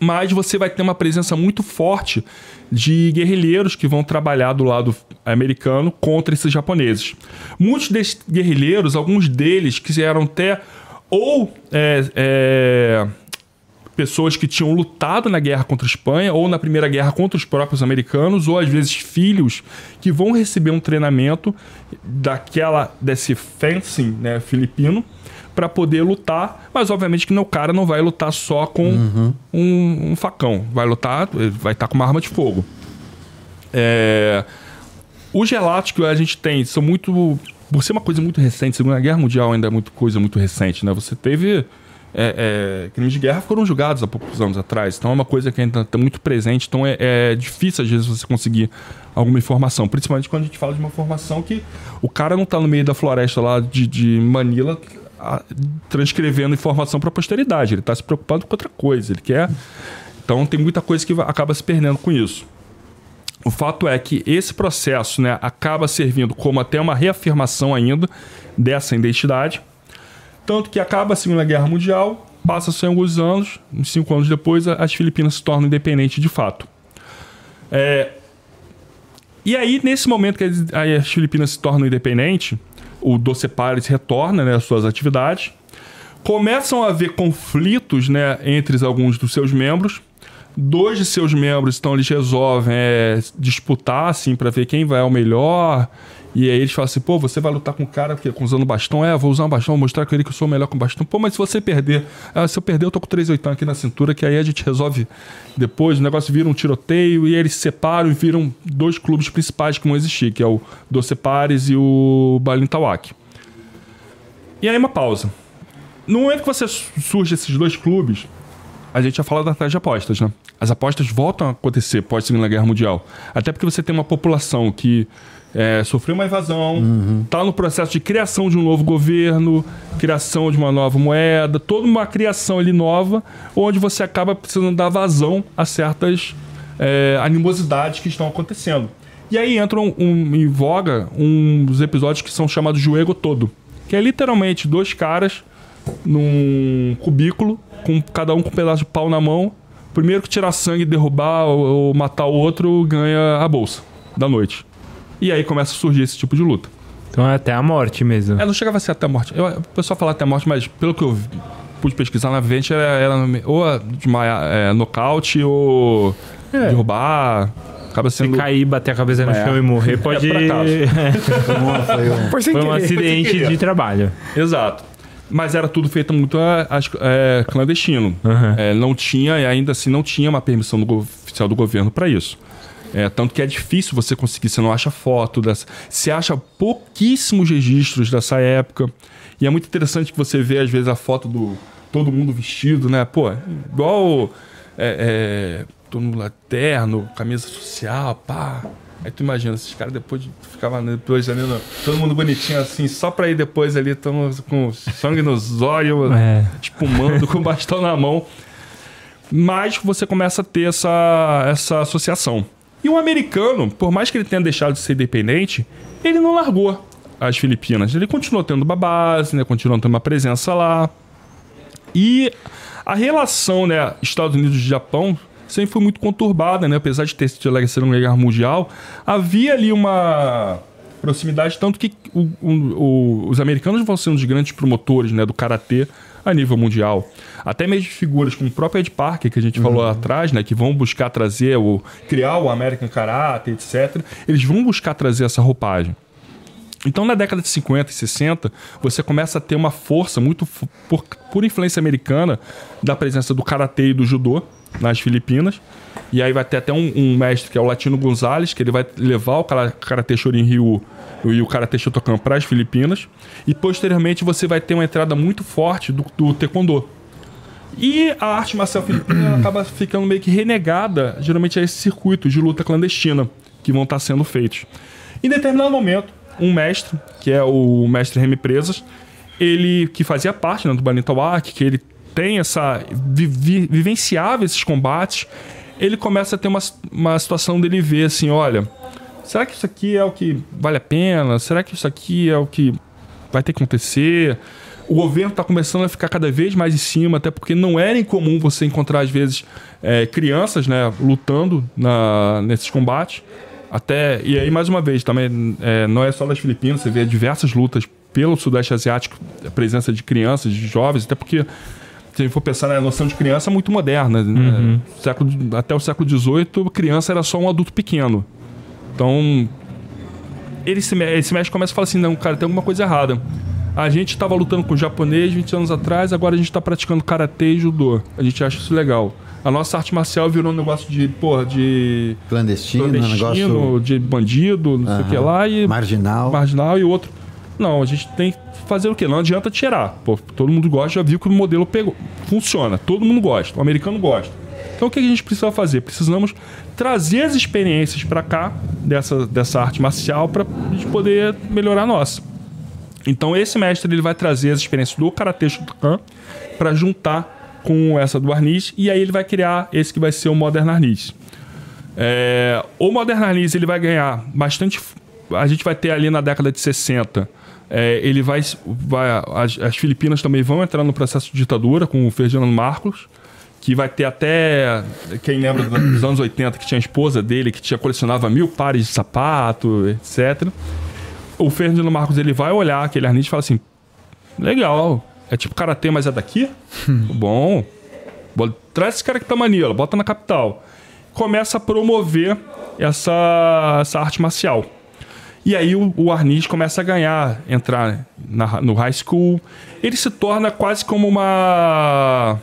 mas você vai ter uma presença muito forte de guerrilheiros que vão trabalhar do lado americano contra esses japoneses. Muitos desses guerrilheiros, alguns deles que eram até ou é, é, pessoas que tinham lutado na guerra contra a Espanha ou na primeira guerra contra os próprios americanos, ou às vezes filhos que vão receber um treinamento daquela desse fencing né, filipino para poder lutar, mas obviamente que o cara não vai lutar só com uhum. um, um, facão, vai lutar, vai estar tá com uma arma de fogo. É... Os relatos que a gente tem são muito. Por ser uma coisa muito recente, Segunda Guerra Mundial ainda é muito coisa muito recente, né? Você teve. É, é, crimes de guerra foram julgados há poucos anos atrás, então é uma coisa que ainda está muito presente, então é, é, difícil às vezes você conseguir alguma informação, principalmente quando a gente fala de uma formação que o cara não está no meio da floresta lá de, de Manila a, transcrevendo informação para a posteridade. Ele está se preocupando com outra coisa. Ele quer. Então tem muita coisa que acaba se perdendo com isso. O fato é que esse processo né, acaba servindo como até uma reafirmação ainda dessa identidade. Tanto que acaba a Segunda Guerra Mundial, passa-se alguns anos, uns cinco anos depois, as Filipinas se tornam independentes de fato. É, e aí, nesse momento que as Filipinas se tornam independentes, o Doce Pares retorna né, às suas atividades. Começam a haver conflitos né, entre alguns dos seus membros. Dois de seus membros, então, eles resolvem é, disputar, assim, para ver quem vai ao melhor. E aí eles falam assim, pô, você vai lutar com o cara que, usando bastão? É, vou usar um bastão, vou mostrar com ele que eu sou melhor com bastão. Pô, mas se você perder... Ah, se eu perder, eu tô com 3 oitão aqui na cintura, que aí a gente resolve depois. O negócio vira um tiroteio e eles se separam e viram dois clubes principais que vão existir, que é o Doce Pares e o Balintawak. E aí uma pausa. No momento que você surge esses dois clubes, a gente já fala da taxa de apostas, né? As apostas voltam a acontecer pós Segunda Guerra Mundial. Até porque você tem uma população que é, sofreu uma invasão, está uhum. no processo de criação de um novo governo, criação de uma nova moeda, toda uma criação ali nova, onde você acaba precisando dar vazão a certas é, animosidades que estão acontecendo. E aí entram um, em voga uns episódios que são chamados de Ego Todo, que é literalmente dois caras num cubículo, com cada um com um pedaço de pau na mão. Primeiro que tirar sangue, derrubar ou, ou matar o outro, ganha a bolsa da noite. E aí começa a surgir esse tipo de luta. Então é até a morte mesmo. É, não chegava a ser até a morte. Eu, o pessoal fala até a morte, mas pelo que eu pude pesquisar na frente, era, era ou desmaiar, é, nocaute ou é. derrubar. Acaba sendo... Se cair, bater a cabeça no chão e morrer, pode... É, foi um, foi um acidente de trabalho. Exato. Mas era tudo feito muito é, clandestino. Uhum. É, não tinha, ainda assim, não tinha uma permissão do, oficial do governo para isso. É, tanto que é difícil você conseguir, você não acha foto dessa. Você acha pouquíssimos registros dessa época. E é muito interessante que você vê, às vezes, a foto do todo mundo vestido, né? Pô, igual é, é, todo mundo lá terno, camisa social, pá. Aí tu imagina, esses caras depois de, ficavam depois ali, todo mundo bonitinho assim, só pra ir depois ali, tão com sangue nos olhos, é. espumando, com o bastão na mão. Mas você começa a ter essa, essa associação. E o americano, por mais que ele tenha deixado de ser independente, ele não largou as Filipinas. Ele continuou tendo uma base, né? continuou tendo uma presença lá. E a relação, né, Estados Unidos e Japão sempre foi muito conturbada, né? Apesar de ter sido a Segunda Guerra Mundial, havia ali uma proximidade, tanto que o- o- os americanos vão sendo os grandes promotores né, do karatê a nível mundial. Até mesmo figuras como o próprio Ed Parker, que a gente falou lá atrás, né, que vão buscar trazer, o, criar o American Karate, etc. Eles vão buscar trazer essa roupagem. Então, na década de 50 e 60, você começa a ter uma força muito por, por influência americana da presença do karatê e do judô nas Filipinas. E aí vai ter até um, um mestre que é o Latino Gonzalez, que ele vai levar o kara- karatê Shorin Ryu e o karatê Shotokan para as Filipinas. E posteriormente você vai ter uma entrada muito forte do, do taekwondo. E a arte marcial filipina acaba ficando meio que renegada, geralmente, a esse circuito de luta clandestina que vão estar sendo feitos. Em determinado momento, um mestre, que é o mestre Remy Presas, ele que fazia parte né, do Banitawak, que ele tem essa. vivi- vivenciava esses combates, ele começa a ter uma, uma situação dele ver assim: olha, será que isso aqui é o que vale a pena? Será que isso aqui é o que vai ter que acontecer? O governo está começando a ficar cada vez mais em cima, até porque não era incomum você encontrar, às vezes, é, crianças né, lutando na, nesses combates. Até, e aí, mais uma vez, também é, não é só das Filipinas, você vê diversas lutas pelo Sudeste Asiático, a presença de crianças, de jovens, até porque se a gente for pensar na noção de criança é muito moderna. né? Século, até o século XVIII, criança era só um adulto pequeno. Então, ele se, me- esse mestre começa a falar assim: não, cara, tem alguma coisa errada. A gente estava lutando com o japonês 20 anos atrás, agora a gente está praticando karatê e judô. A gente acha isso legal. A nossa arte marcial virou um negócio de, porra, de Clandestino, clandestino, negócio de bandido, não sei o que lá, e marginal. marginal e outro. Não, a gente tem que fazer o quê? Não adianta tirar. Pô, todo mundo gosta, já viu que o modelo pegou. Funciona, todo mundo gosta, o americano gosta. Então o que a gente precisa fazer? Precisamos trazer as experiências para cá dessa, dessa arte marcial para a gente poder melhorar a nossa. Então esse mestre ele vai trazer as experiências do Karate Shotokan para juntar com essa do Arnis e aí ele vai criar esse que vai ser o Modern Arnis. É, o Modern Arnis ele vai ganhar bastante. A gente vai ter ali na década de 60. É, ele vai. vai as, as Filipinas também vão entrar no processo de ditadura com o Ferdinando Marcos. Que vai ter até. Quem lembra dos anos 80 que tinha a esposa dele, que tinha colecionava mil pares de sapato, etc. O Ferdinando Marcos ele vai olhar aquele arniz e fala assim: legal, é tipo karatê, mas é daqui? Bom. Bo- Traz esse cara aqui pra Manila, bota na capital. Começa a promover essa, essa arte marcial. E aí o, o Arnis começa a ganhar, entrar na- no high school. Ele se torna quase como uma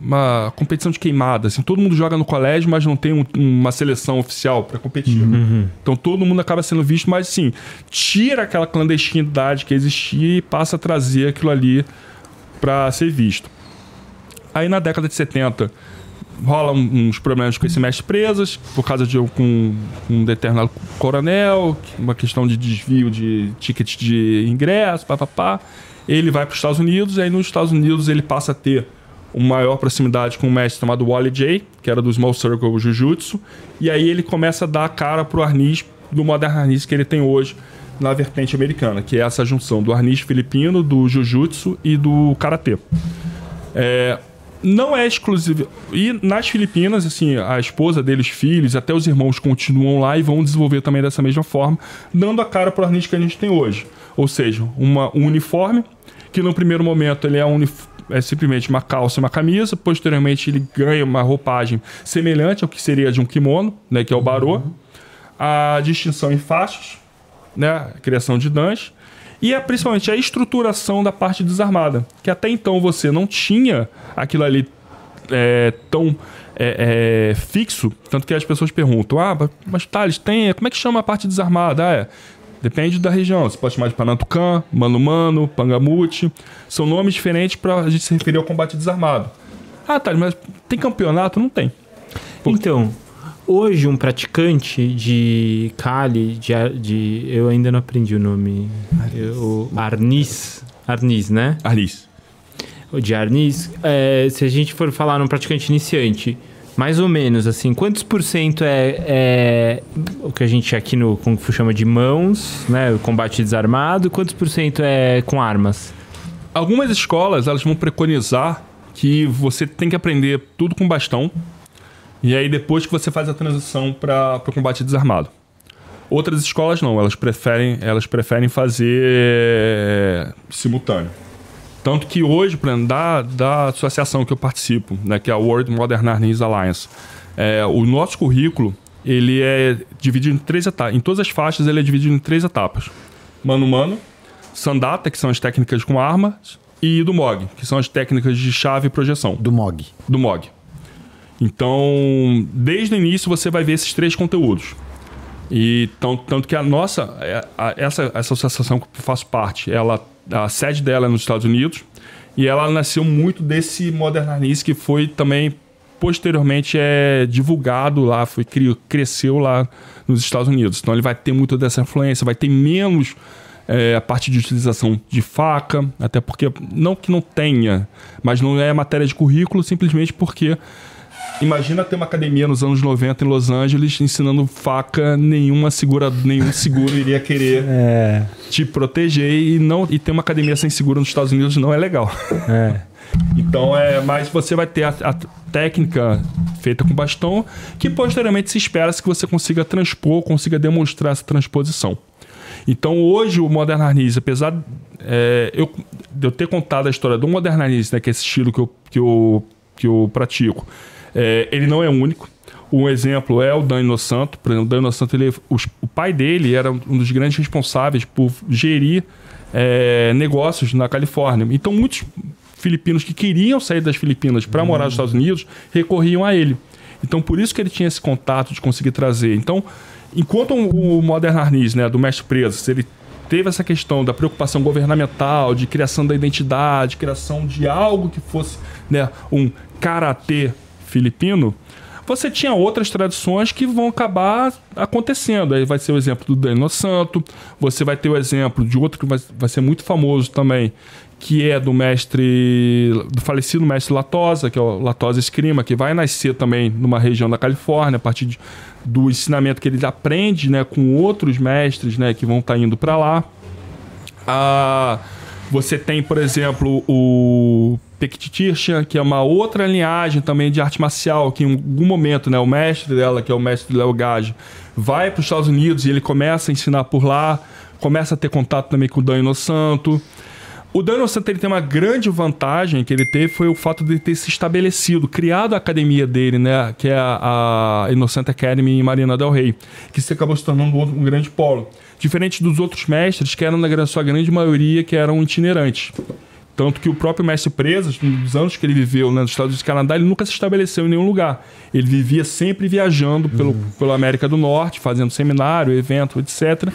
uma competição de queimada. Assim, todo mundo joga no colégio, mas não tem um- uma seleção oficial para competir. Então todo mundo acaba sendo visto, mas assim, tira aquela clandestinidade que existia e passa a trazer aquilo ali para ser visto. Aí na década de 70 rola uns problemas com esse mestre presas por causa de um, com um determinado coronel, uma questão de desvio de ticket de ingresso, papapá. Ele vai para os Estados Unidos, e aí nos Estados Unidos ele passa a ter uma maior proximidade com um mestre chamado Wally J, que era do Small Circle Jiu-Jitsu, e aí ele começa a dar a cara pro arnis do Modern Arnis que ele tem hoje na vertente americana, que é essa junção do arnis filipino, do Jiu-Jitsu e do Karatê. É, não é exclusivo. E nas Filipinas, assim, a esposa dele, os filhos, até os irmãos continuam lá e vão desenvolver também dessa mesma forma, dando a cara para o arnis que a gente tem hoje. Ou seja, uma, um uniforme, que no primeiro momento ele é, um é simplesmente uma calça e uma camisa, posteriormente ele ganha uma roupagem semelhante ao que seria de um kimono, né, que é o barô. A distinção em faixas, né, a criação de dans e é principalmente a estruturação da parte desarmada, que até então você não tinha aquilo ali é, tão é, é, fixo, tanto que as pessoas perguntam, ah, mas Thales, tem, como é que chama a parte desarmada? Ah, é, depende da região, você pode chamar de Panantucan, Mano Mano, Pangamute, são nomes diferentes para a gente se referir ao combate desarmado. Ah, Thales, mas tem campeonato? Não tem. Então, hoje um praticante de Kali, de, de eu ainda não aprendi o nome, o Arnis, Arnis, né? Arnis. O de Arnis, é, se a gente for falar num praticante iniciante, mais ou menos assim, quantos por cento é, é o que a gente aqui no Kung Fu chama de mãos, né? O combate desarmado, quantos por cento é com armas? Algumas escolas elas vão preconizar que você tem que aprender tudo com bastão e aí depois que você faz a transição para o combate desarmado. Outras escolas não, elas preferem, elas preferem fazer é, simultâneo. Tanto que hoje, por exemplo, da, da associação que eu participo, né, que é a World Modern Arnis Alliance, é, o nosso currículo ele é dividido em três etapas. Em todas as faixas ele é dividido em três etapas: mano-mano, sandata, que são as técnicas com armas, e do MOG, que são as técnicas de chave e projeção. Do MOG. Do MOG. Então, desde o início você vai ver esses três conteúdos. E tão, tanto que a nossa, é, a, essa, essa associação que eu faço parte, ela, a sede dela é nos Estados Unidos e ela nasceu muito desse modernismo que foi também posteriormente é divulgado lá, foi cresceu lá nos Estados Unidos. Então ele vai ter muito dessa influência, vai ter menos é, a parte de utilização de faca, até porque não que não tenha, mas não é matéria de currículo simplesmente porque Imagina ter uma academia nos anos 90 em Los Angeles ensinando faca, nenhuma segura, nenhum seguro iria querer é. te proteger e não e ter uma academia sem seguro nos Estados Unidos não é legal. É. Então é, mas você vai ter a, a, técnica feita com bastão que posteriormente se espera que você consiga transpor, consiga demonstrar essa transposição. Então hoje o Modern Harness, apesar é, eu, de eu ter contado a história do Modern Harness, né, que é esse estilo que eu, que eu, que eu pratico, é, ele não é único. Um exemplo é o Dani Santo. Por exemplo, o Dani Santo, ele, os, o pai dele era um dos grandes responsáveis por gerir é, negócios na Califórnia. Então, muitos filipinos que queriam sair das Filipinas para morar nos Estados Unidos recorriam a ele. Então, por isso que ele tinha esse contato de conseguir trazer. Então, enquanto o Modern Harness, né, do mestre preso, ele teve essa questão da preocupação governamental, de criação da identidade, criação de algo que fosse né, um karatê filipino, você tinha outras tradições que vão acabar acontecendo. Aí vai ser o exemplo do Daniel Santo, você vai ter o exemplo de outro que vai, vai ser muito famoso também, que é do mestre, do falecido mestre Latosa, que é o Latosa Escrima, que vai nascer também numa região da Califórnia, a partir de, do ensinamento que ele aprende né, com outros mestres né, que vão estar tá indo para lá. Ah, você tem, por exemplo, o Pektitircha, que é uma outra linhagem também de arte marcial, que em algum momento, né, o mestre dela, que é o mestre Léo Gage, vai para os Estados Unidos e ele começa a ensinar por lá, começa a ter contato também com o Daniel Santo. O Daniel Santo ele tem uma grande vantagem que ele teve foi o fato de ter se estabelecido, criado a academia dele, né, que é a, a Innocent Academy em Marina del Rey, que se acabou se tornando um, um grande polo. Diferente dos outros mestres, que eram, na sua grande maioria, que eram itinerantes. Tanto que o próprio mestre Presas, nos anos que ele viveu né, nos Estados Unidos e Canadá, ele nunca se estabeleceu em nenhum lugar. Ele vivia sempre viajando pelo, uhum. pela América do Norte, fazendo seminário, evento, etc.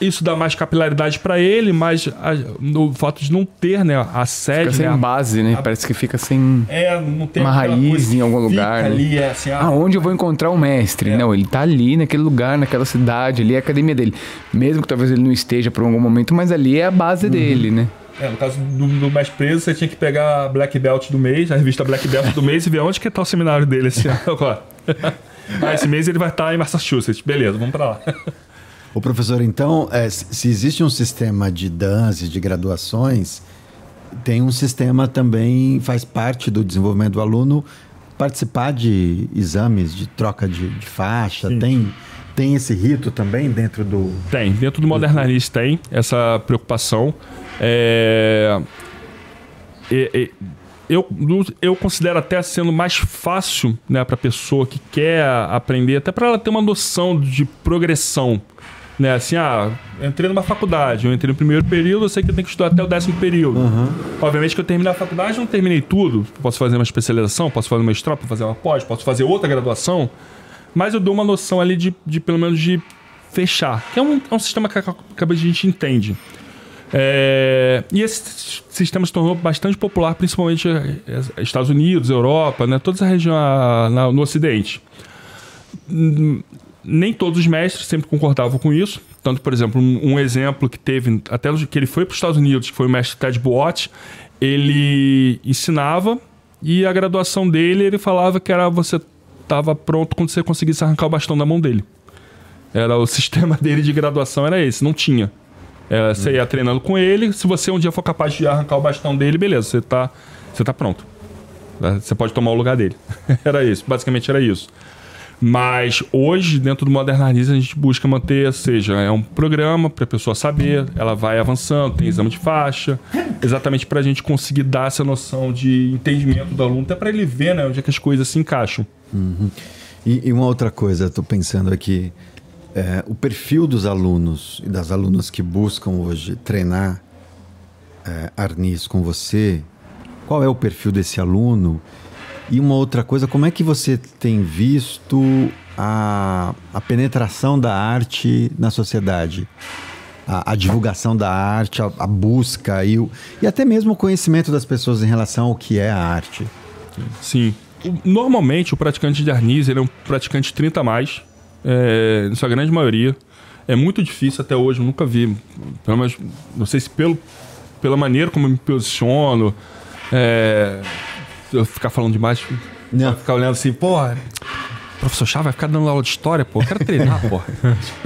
Isso dá mais capilaridade para ele, mas a, no fato de não ter né, a sede. Fica sem né, base, né? A, Parece que fica sem é, uma raiz em algum lugar. Né? Ali, é, assim, Aonde eu vou encontrar o mestre? É. Não, ele tá ali naquele lugar, naquela cidade, ali é a academia dele. Mesmo que talvez ele não esteja por algum momento, mas ali é a base uhum. dele, né? É, no caso do, do mais preso, você tinha que pegar a Black Belt do mês, a revista Black Belt do mês e ver onde que tá o seminário dele esse ano agora. ah, esse mês ele vai estar em Massachusetts. Beleza, vamos para lá. O professor, então, é, se existe um sistema de dança, de graduações, tem um sistema também, faz parte do desenvolvimento do aluno participar de exames, de troca de, de faixa, Sim. tem tem esse rito também dentro do. Tem, dentro do Modernalist tem essa preocupação. É... eu, eu considero até sendo mais fácil né, para a pessoa que quer aprender, até para ela ter uma noção de progressão. Né? Assim, ah, entrei numa faculdade, eu entrei no primeiro período, eu sei que eu tenho que estudar até o décimo período. Uhum. Obviamente que eu terminei a faculdade, não terminei tudo. Posso fazer uma especialização, posso fazer uma mestrado, posso fazer uma pós, posso fazer outra graduação mas eu dou uma noção ali de, de pelo menos de fechar, que é um, é um sistema que a, que a gente entende. É, e esse sistema se tornou bastante popular, principalmente é, Estados Unidos, Europa, né, toda essa região na, no Ocidente. Nem todos os mestres sempre concordavam com isso. Tanto, por exemplo, um, um exemplo que teve, até que ele foi para os Estados Unidos, que foi o mestre Ted Buot, ele ensinava e a graduação dele, ele falava que era você estava pronto quando você conseguisse arrancar o bastão da mão dele. Era o sistema dele de graduação era esse, não tinha. Era, você ia treinando com ele, se você um dia for capaz de arrancar o bastão dele, beleza, você está você tá pronto. Você pode tomar o lugar dele. era isso, basicamente era isso. Mas hoje, dentro do Modern Harness, a gente busca manter, seja, é um programa para a pessoa saber, ela vai avançando, tem exame de faixa, exatamente para a gente conseguir dar essa noção de entendimento do aluno, até para ele ver né, onde é que as coisas se encaixam. Uhum. E, e, uma outra coisa, estou pensando aqui, é, o perfil dos alunos e das alunas que buscam hoje treinar é, arnis com você, qual é o perfil desse aluno? E uma outra coisa, como é que você tem visto a, a penetração da arte na sociedade? A, a divulgação da arte, a, a busca e, o, e até mesmo o conhecimento das pessoas em relação ao que é a arte. Sim. Normalmente, o praticante de arnis ele é um praticante 30 a mais, é, em sua grande maioria. É muito difícil até hoje, eu nunca vi. Pelo menos, não sei se pelo, pela maneira como eu me posiciono, é, eu ficar falando demais, não. ficar olhando assim, porra, professor Chá vai ficar dando aula de história, pô, eu quero treinar, pô.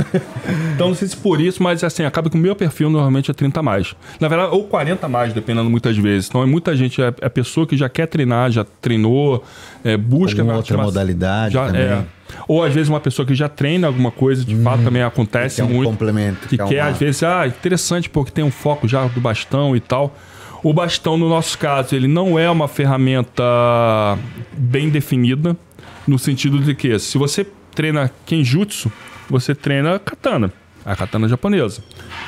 então não sei se por isso, mas assim, acaba que o meu perfil normalmente é 30 a mais. Na verdade, ou 40 a mais, dependendo muitas vezes. Então é muita gente, é, é pessoa que já quer treinar, já treinou, é, busca... Alguma outra modalidade já, também. É, ou às vezes uma pessoa que já treina alguma coisa, de hum, fato também acontece que muito. um complemento. Que, que quer, uma... às vezes, ah, interessante, porque tem um foco já do bastão e tal. O bastão, no nosso caso, ele não é uma ferramenta bem definida, no sentido de que se você treina Kenjutsu, você treina katana, a katana japonesa.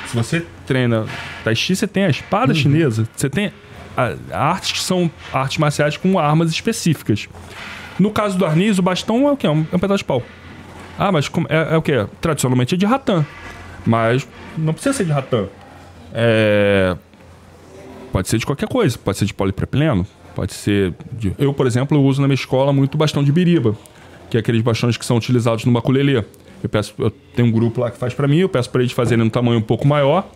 Se você treina Tai Chi, você tem a espada uhum. chinesa, você tem artes que são artes marciais com armas específicas. No caso do arniz, o bastão é o quê? É um, é um pedaço de pau. Ah, mas é, é o quê? Tradicionalmente é de ratã. Mas não precisa ser de ratã. É, Pode ser de qualquer coisa, pode ser de polipropileno, pode ser de... Eu, por exemplo, eu uso na minha escola muito bastão de biriba, que é aqueles bastões que são utilizados no maculelê. Eu peço, eu tenho um grupo lá que faz para mim, eu peço para eles fazerem um tamanho um pouco maior.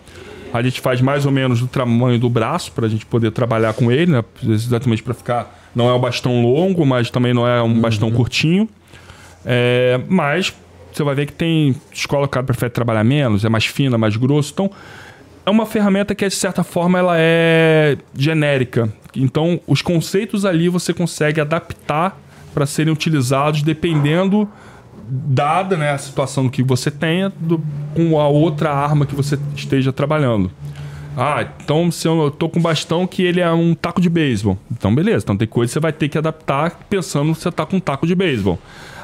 A gente faz mais ou menos do tamanho do braço para a gente poder trabalhar com ele, né? Exatamente para ficar. Não é um bastão longo, mas também não é um uhum. bastão curtinho. É, mas você vai ver que tem escola que prefere trabalhar menos, é mais fina, mais grosso. Então, é uma ferramenta que, de certa forma, ela é genérica. Então, os conceitos ali você consegue adaptar para serem utilizados dependendo dada né, a situação que você tenha do, com a outra arma que você esteja trabalhando. Ah, então se eu tô com bastão que ele é um taco de beisebol. Então beleza, então tem coisa que você vai ter que adaptar pensando que você tá com um taco de beisebol.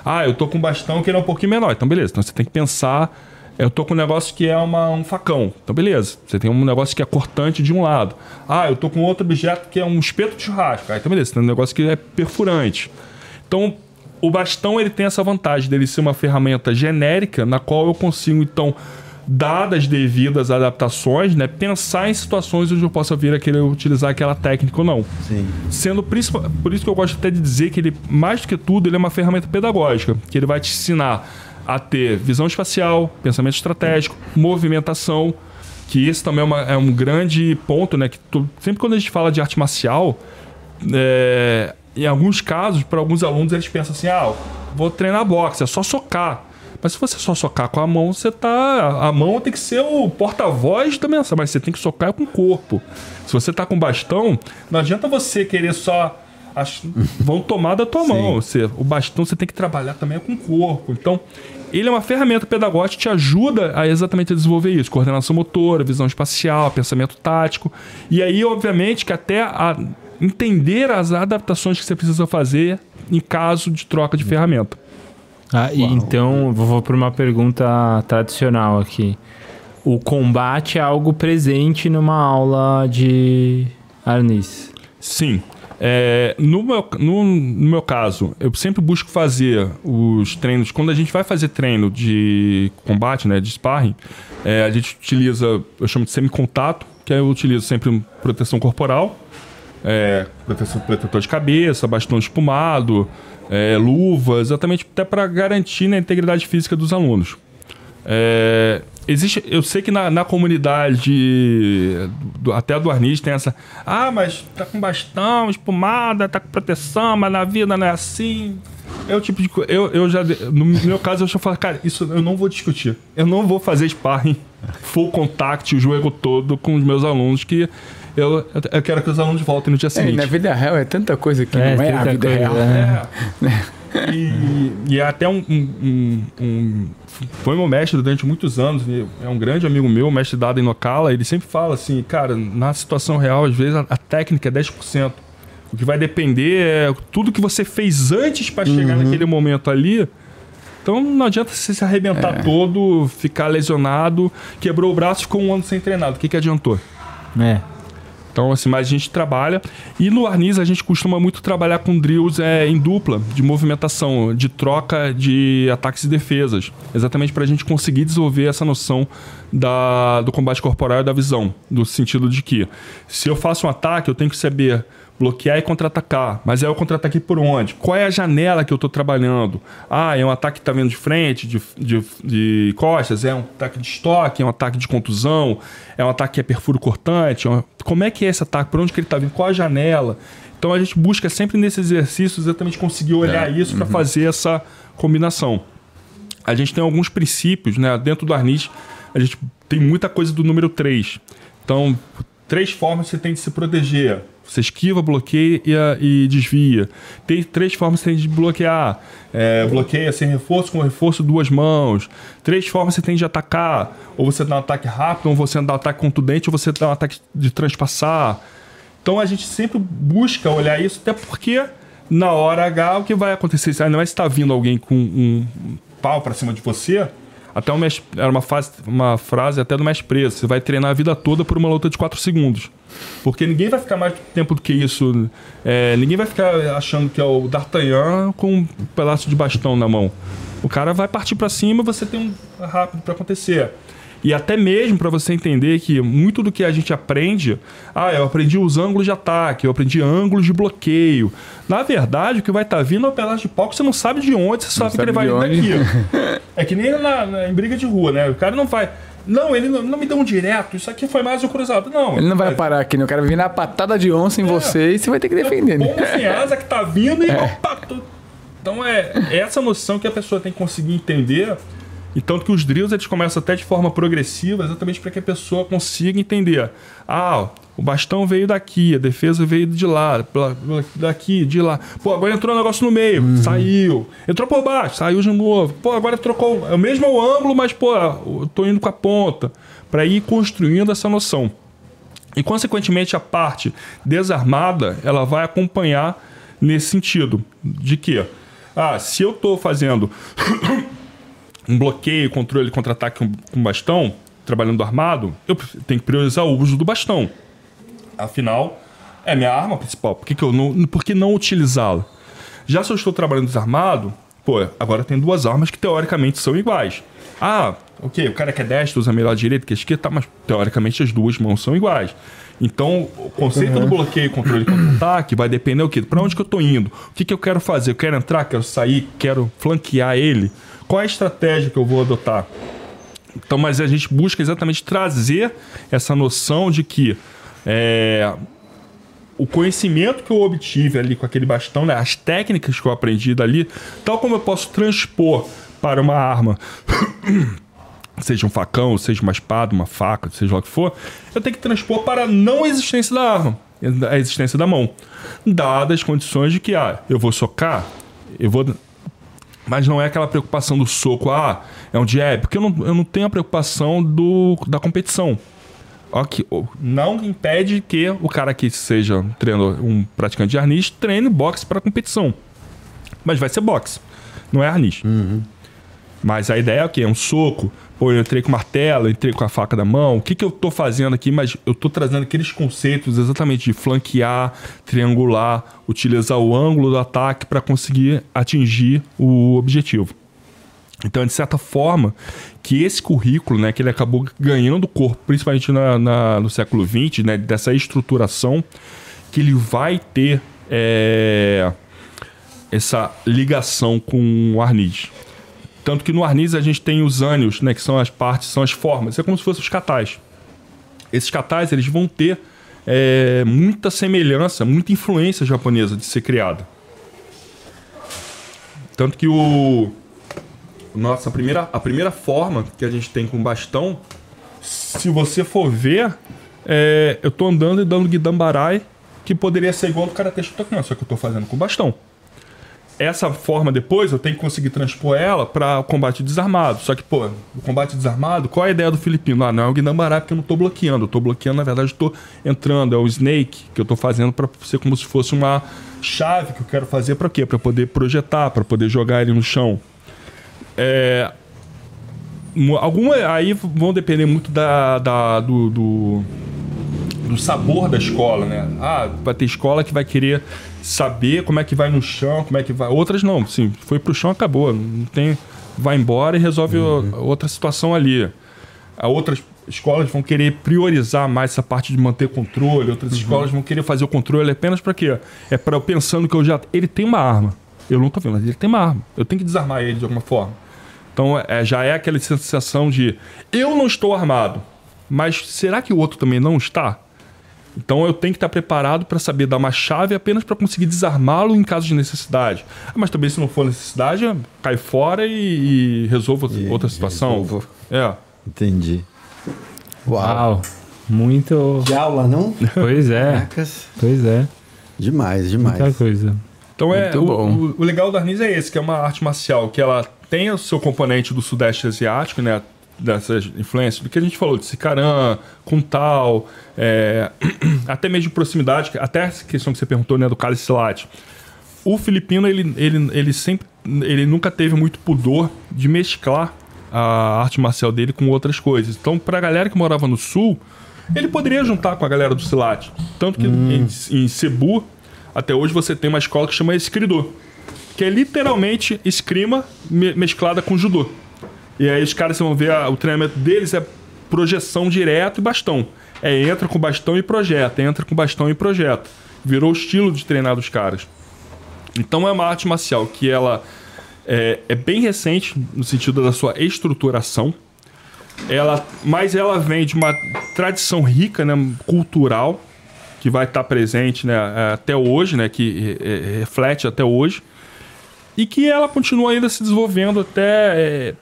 Ah, eu tô com bastão que ele é um pouquinho menor. Então beleza, então você tem que pensar eu tô com um negócio que é uma, um facão. Então, beleza. Você tem um negócio que é cortante de um lado. Ah, eu tô com outro objeto que é um espeto de churrasco. Ah, então, beleza. Você tem um negócio que é perfurante. Então, o bastão ele tem essa vantagem dele ser uma ferramenta genérica na qual eu consigo, então, dadas devidas adaptações, né, pensar em situações onde eu possa vir a querer utilizar aquela técnica ou não. Sim. Sendo por isso que eu gosto até de dizer que ele, mais do que tudo, ele é uma ferramenta pedagógica, que ele vai te ensinar a ter visão espacial, pensamento estratégico, movimentação, que esse também é, uma, é um grande ponto, né? Que tu, sempre quando a gente fala de arte marcial, é, em alguns casos, para alguns alunos, eles pensam assim: ah, vou treinar boxe, é só socar. Mas se você só socar com a mão, você tá. A mão tem que ser o porta-voz da mensagem, mas você tem que socar com o corpo. Se você tá com bastão, não adianta você querer só. vão tomar da tua mão. Você, o bastão você tem que trabalhar também com o corpo. Então, ele é uma ferramenta pedagógica que te ajuda a exatamente a desenvolver isso. Coordenação motora, visão espacial, pensamento tático. E aí, obviamente, que até a entender as adaptações que você precisa fazer em caso de troca de ferramenta. Ah, e então, vou para uma pergunta tradicional aqui. O combate é algo presente numa aula de arnis? Sim. É, no, meu, no, no, meu caso, eu sempre busco fazer os treinos. Quando a gente vai fazer treino de combate, né, de sparring, é, a gente utiliza, eu chamo de semi-contato, que eu utilizo sempre proteção corporal, é, proteção, protetor de cabeça, bastão espumado, é, luva, exatamente até para garantir né, a integridade física dos alunos. É, existe, eu sei que na, na comunidade, do, até do Arnis, tem essa. Ah, mas tá com bastão, espumada, tá com proteção, mas na vida não é assim. É o tipo de coisa. Eu, eu já. No meu caso, eu já falo, cara, isso eu não vou discutir. Eu não vou fazer sparring full contact o jogo todo com os meus alunos que. Eu, eu quero que os alunos voltem no dia é, seguinte. na vida real é tanta coisa que é, não é a vida coisa, real. É. E, e é até um, um, um, Foi meu mestre durante muitos anos, é um grande amigo meu, mestre dado em Nocala, ele sempre fala assim, cara, na situação real, às vezes a, a técnica é 10%. O que vai depender é tudo que você fez antes para chegar uhum. naquele momento ali. Então não adianta você se arrebentar é. todo, ficar lesionado, quebrou o braço, ficou um ano sem treinado. O que, que adiantou? É. Então, assim, mas a gente trabalha. E no Arnis a gente costuma muito trabalhar com drills é, em dupla, de movimentação, de troca de ataques e defesas. Exatamente para a gente conseguir desenvolver essa noção da, do combate corporal e da visão. Do sentido de que, se eu faço um ataque, eu tenho que saber bloquear e contra-atacar. Mas é o contra-ataque por onde? Qual é a janela que eu estou trabalhando? Ah, é um ataque que está vindo de frente, de, de, de, costas, é um ataque de estoque, é um ataque de contusão, é um ataque que é perfuro cortante. É como é que é esse ataque? Por onde que ele está vindo? Qual a janela? Então a gente busca sempre nesse exercício exatamente conseguir olhar é. isso uhum. para fazer essa combinação. A gente tem alguns princípios, né? Dentro do Arnis, a gente tem muita coisa do número 3. Então, três formas que você tem de se proteger você esquiva, bloqueia e, desvia. Tem três formas que você tem de bloquear. É, bloqueia sem reforço, com reforço duas mãos. Três formas você tem de atacar. Ou você dá um ataque rápido, ou você dá um ataque contundente, ou você dá um ataque de transpassar. Então a gente sempre busca olhar isso, até porque na hora H o que vai acontecer? Não é se está vindo alguém com um pau para cima de você, até mestre, era uma, fase, uma frase até do mestre preso. Você vai treinar a vida toda por uma luta de 4 segundos. Porque ninguém vai ficar mais tempo do que isso. É, ninguém vai ficar achando que é o D'Artagnan com um pedaço de bastão na mão. O cara vai partir para cima você tem um rápido para acontecer. E até mesmo para você entender que muito do que a gente aprende, ah, eu aprendi os ângulos de ataque, eu aprendi ângulos de bloqueio. Na verdade, o que vai estar tá vindo é um pedaço de pau que você não sabe de onde, você sabe, sabe que ele vai vir daqui. é que nem na, na, em briga de rua, né? O cara não vai. Não, ele não, não, me deu um direto, isso aqui foi mais o cruzado. Não. Ele não vai parar aqui, né? O cara vai vir na patada de onça em é. você e você vai ter que defender, né? Sem asa que tá vindo e. É. Opa, então é essa noção que a pessoa tem que conseguir entender e tanto que os drills eles começam até de forma progressiva, exatamente para que a pessoa consiga entender. Ah, o bastão veio daqui, a defesa veio de lá, daqui, de lá. Pô, agora entrou um negócio no meio, uhum. saiu. Entrou por baixo, saiu de novo. Pô, agora trocou. É o mesmo ângulo, mas, pô, eu tô indo com a ponta. Para ir construindo essa noção. E, consequentemente, a parte desarmada, ela vai acompanhar nesse sentido. De que, ah, se eu tô fazendo um bloqueio, controle, contra-ataque com, bastão, trabalhando armado, eu tenho que priorizar o uso do bastão. Afinal, é minha arma principal. Por que, que eu não, por que não utilizá-la? Já se eu estou trabalhando desarmado, pô, agora tem duas armas que teoricamente são iguais. Ah, ok, o cara que é destro usa melhor a direita que a esquerda, tá, mas teoricamente as duas mãos são iguais. Então, o conceito uhum. do bloqueio, controle e contra-ataque vai depender do quê? Para onde que eu estou indo? O que, que eu quero fazer? Eu quero entrar, quero sair, quero flanquear ele? Qual é a estratégia que eu vou adotar? Então, mas a gente busca exatamente trazer essa noção de que é, o conhecimento que eu obtive ali com aquele bastão, né, as técnicas que eu aprendi dali, tal como eu posso transpor para uma arma, seja um facão, seja uma espada, uma faca, seja o que for, eu tenho que transpor para a não existência da arma, a existência da mão, dadas as condições de que ah, eu vou socar, eu vou mas não é aquela preocupação do soco, ah, é um jab, porque eu não, eu não tenho a preocupação do, da competição. Okay. Não impede que o cara que seja um um praticante de arnis, treine boxe para competição. Mas vai ser boxe, não é arnis. Uhum. Mas a ideia é o quê? É um soco, Pô, eu entrei com martelo, entrei com a faca da mão. O que, que eu estou fazendo aqui? Mas eu estou trazendo aqueles conceitos exatamente de flanquear, triangular, utilizar o ângulo do ataque para conseguir atingir o objetivo. Então, de certa forma, que esse currículo, né, que ele acabou ganhando corpo, principalmente na, na no século XX, né, dessa estruturação, que ele vai ter é, essa ligação com o Arniz. Tanto que no arniz a gente tem os ânios, né, que são as partes, são as formas. É como se fossem os catais. Esses catais eles vão ter é, muita semelhança, muita influência japonesa de ser criada. Tanto que o nossa a primeira a primeira forma que a gente tem com bastão, se você for ver, é, eu tô andando e dando guidambarai, que poderia ser igual do karatê shotokan, só que eu tô fazendo com bastão. Essa forma depois eu tenho que conseguir transpor ela para o combate desarmado. Só que, pô, o combate desarmado, qual é a ideia do filipino? Ah, não é o Guinambará porque eu não tô bloqueando. Eu tô bloqueando, na verdade, eu tô entrando. É o Snake que eu tô fazendo para ser como se fosse uma chave que eu quero fazer para quê? Para poder projetar, para poder jogar ele no chão. É, alguma aí vão depender muito da, da do, do, do, sabor da escola, né? Ah, vai ter escola que vai querer saber como é que vai no chão, como é que vai. Outras não, sim, foi pro chão acabou, não tem, vai embora e resolve uhum. outra situação ali. A outras escolas vão querer priorizar mais essa parte de manter controle, outras uhum. escolas vão querer fazer o controle apenas para quê? É para eu pensando que eu já ele tem uma arma. Eu não tô vendo, mas ele tem uma arma. Eu tenho que desarmar ele de alguma forma. Então é, já é aquela sensação de eu não estou armado, mas será que o outro também não está? Então eu tenho que estar preparado para saber dar uma chave apenas para conseguir desarmá-lo em caso de necessidade. Ah, mas também se não for necessidade, cai fora e, e resolva e, outra situação. Resolvo. É. Entendi. Uau. Uau. Muito. De aula, não? Pois é. Caracas. Pois é. Demais, demais. Muita coisa. Então é o, o, o, legal da Arnis é esse, que é uma arte marcial que ela tem o seu componente do Sudeste Asiático, né? Dessas influências, do que a gente falou, de Sicaran, Kuntal, é, até mesmo de proximidade, até essa questão que você perguntou, né, do Kali Silat. O filipino, ele, ele, ele sempre, ele nunca teve muito pudor de mesclar a arte marcial dele com outras coisas. Então, pra galera que morava no sul, ele poderia juntar com a galera do Silat. Tanto que hum. em, em Cebu, até hoje você tem uma escola que chama Escridor que é literalmente escrima mesclada com judô. E aí os caras vão ver a, o treinamento deles é projeção direto e bastão. É entra com bastão e projeta, entra com bastão e projeta. Virou o estilo de treinar dos caras. Então é uma arte marcial que ela é, é bem recente no sentido da sua estruturação. Ela, mas ela vem de uma tradição rica, né, cultural, que vai estar presente né, até hoje, né, que reflete até hoje e que ela continua ainda se desenvolvendo até é,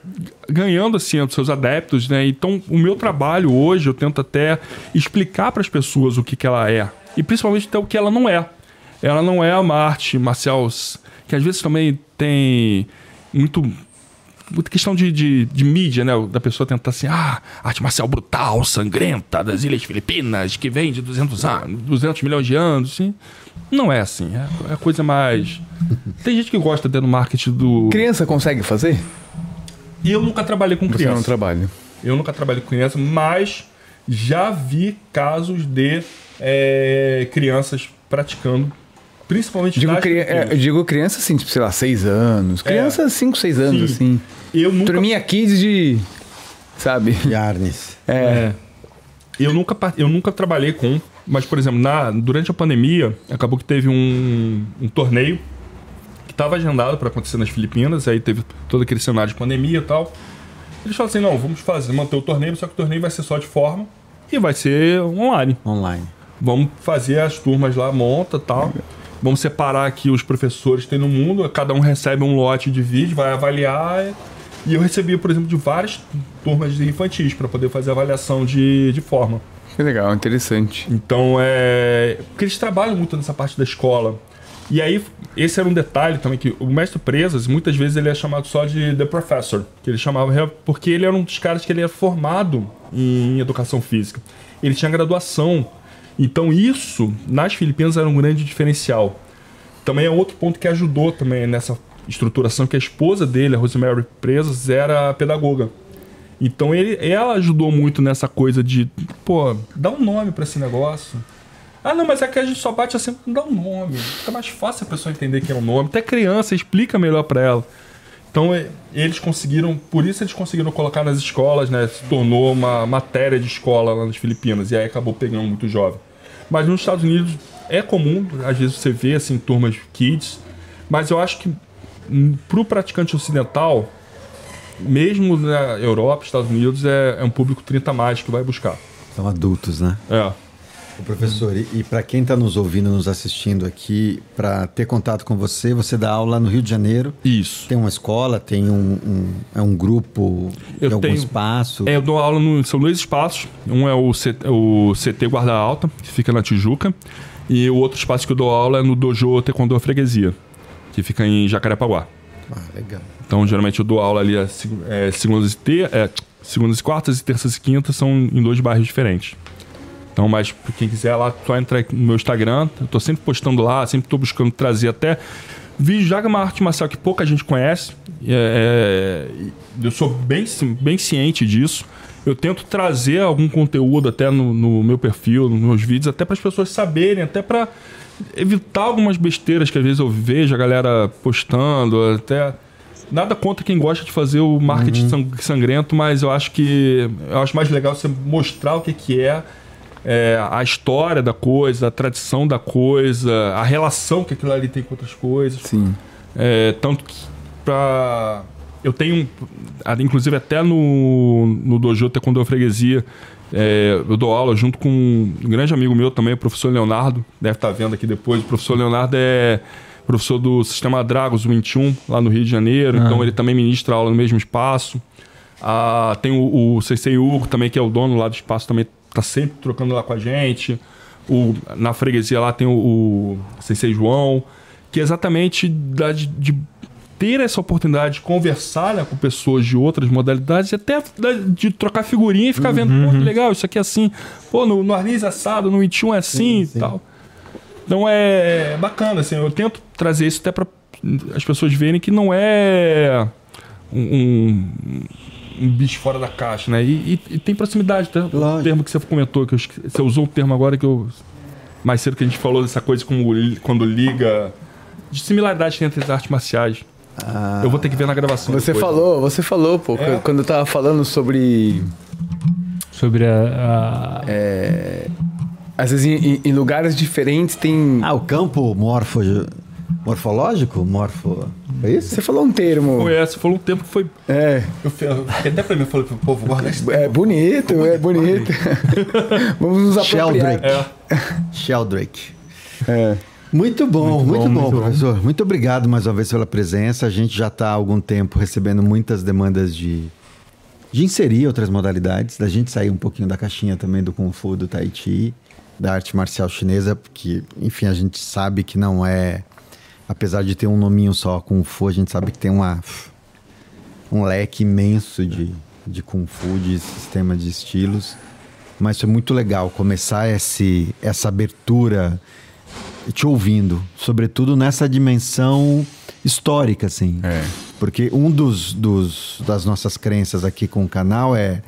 ganhando assim os seus adeptos, né? Então, o meu trabalho hoje eu tento até explicar para as pessoas o que, que ela é e principalmente até o que ela não é. Ela não é uma arte marcial que às vezes também tem muito muita questão de, de, de, mídia, né? Da pessoa tentar assim, ah, arte marcial brutal, sangrenta das Ilhas Filipinas, que vem de 200 anos, 200 milhões de anos, assim. Não é assim, é, é coisa mais... Tem gente que gosta de no marketing do... Criança consegue fazer? E eu nunca trabalhei com Você criança. não trabalha. Eu nunca trabalhei com criança, mas já vi casos de é, crianças praticando Principalmente digo, cri é, eu digo criança assim, tipo, sei lá, 6 anos. Criança 5, é. 6 anos, Sim. assim. Eu nunca... Turminha kids de. Sabe? De Arnes. É. é. Eu nunca, eu nunca trabalhei com. Mas, por exemplo, na, durante a pandemia, acabou que teve um, um torneio que estava agendado para acontecer nas Filipinas. Aí teve todo aquele cenário de pandemia e tal. Eles falaram assim: não, vamos fazer, manter o torneio, só que o torneio vai ser só de forma e vai ser online. Online. Vamos fazer as turmas lá, monta e tal. Vamos separar aqui os professores que tem no mundo, cada um recebe um lote de vídeo, vai avaliar. E eu recebi, por exemplo, de várias turmas de infantis para poder fazer avaliação de, de forma. Que legal, interessante. Então, é. Porque eles trabalham muito nessa parte da escola. E aí, esse era um detalhe também, que o mestre Presas, muitas vezes ele é chamado só de The Professor, que ele chamava porque ele era um dos caras que ele era formado em educação física. Ele tinha graduação então isso, nas Filipinas, era um grande diferencial. Também é outro ponto que ajudou também nessa estruturação, que a esposa dele, a Rosemary Presas, era pedagoga. Então ele, ela ajudou muito nessa coisa de, pô, dá um nome para esse negócio. Ah, não, mas é que a gente só bate assim, dá um nome. Fica mais fácil a pessoa entender que é um nome. Até criança, explica melhor para ela. Então eles conseguiram, por isso eles conseguiram colocar nas escolas, né? Se tornou uma matéria de escola lá nas Filipinas e aí acabou pegando muito jovem. Mas nos Estados Unidos é comum, às vezes você vê assim turmas kids, mas eu acho que hum, para o praticante ocidental, mesmo na Europa, Estados Unidos, é, é um público 30 mais que vai buscar. São adultos, né? É. O professor, e, e para quem está nos ouvindo, nos assistindo aqui, para ter contato com você, você dá aula no Rio de Janeiro. Isso. Tem uma escola, tem um, um é um grupo, eu algum tenho, espaço? É, eu dou aula no. São dois espaços. Um é o CT, o CT Guarda Alta, que fica na Tijuca. E o outro espaço que eu dou aula é no Dojo Taekwondo Freguesia. que fica em Jacarepaguá. Ah, legal. Então, geralmente eu dou aula ali é, seg- segundas, e ter, é, segundas e quartas e terças e quintas são em dois bairros diferentes. Então, mas quem quiser lá, só entra no meu Instagram. Eu tô sempre postando lá, sempre tô buscando trazer até vídeos já uma arte marcial que pouca gente conhece. É, é, eu sou bem, bem ciente disso. Eu tento trazer algum conteúdo até no, no meu perfil, nos meus vídeos, até para as pessoas saberem, até para evitar algumas besteiras que às vezes eu vejo a galera postando, até nada contra quem gosta de fazer o marketing sang- sangrento, mas eu acho que eu acho mais legal você mostrar o que que é, é, a história da coisa, a tradição da coisa, a relação que aquilo ali tem com outras coisas. Sim. É, tanto que pra. Eu tenho, inclusive até no, no Dojo Taekwondo Freguesia, é, eu dou aula junto com um grande amigo meu também, o professor Leonardo, deve estar vendo aqui depois. O professor Leonardo é professor do Sistema Dragos 21, lá no Rio de Janeiro, então ele também ministra aula no mesmo espaço. Ah, tem o, o Sensei Hugo também, que é o dono lá do espaço, também tá sempre trocando lá com a gente. O, na freguesia lá tem o, o Sensei João, que é exatamente da, de, de ter essa oportunidade de conversar né, com pessoas de outras modalidades e até de trocar figurinha e ficar vendo, pô, que legal, isso aqui é assim. Pô, no, no Arnis é assado, no 21 é assim e tal. Então é bacana, assim, eu tento trazer isso até para as pessoas verem que não é um, um, um bicho fora da caixa, né? E, e- e tem proximidade, tá? O Lógico. termo que você comentou, que eu você usou um termo agora que eu. Mais cedo que a gente falou dessa coisa como li- quando liga. De similaridade entre as artes marciais. Eu vou ter que ver na gravação. Você depois. falou, você falou, pô, É. quando eu tava falando sobre. Sobre a. a- é, às vezes em, em- lugares diferentes tem. Ah, o campo morfo, morfológico? Morfo. É isso? Você falou um termo. Foi essa, falou um tempo que foi. É, Eu, eu até pra mim, eu falei, pô, vou guardar esse é bonito, é bonito. Vamos nos apropriar. Sheldrake. É. Sheldrake. É. Muito bom, muito, Muito bom, bom, muito bom. professor. Muito obrigado mais uma vez pela presença. A gente já está há algum tempo recebendo muitas demandas de, de inserir outras modalidades, da gente sair um pouquinho da caixinha também do Kung Fu, do Tai Chi, da arte marcial chinesa, porque, enfim, a gente sabe que não é. Apesar de ter um nominho só, Kung Fu, a gente sabe que tem uma, um leque imenso de, de Kung Fu, de sistema de estilos. Mas foi muito legal começar esse, essa abertura te ouvindo, sobretudo nessa dimensão histórica, assim. É. Porque um dos, dos das nossas crenças aqui com o canal é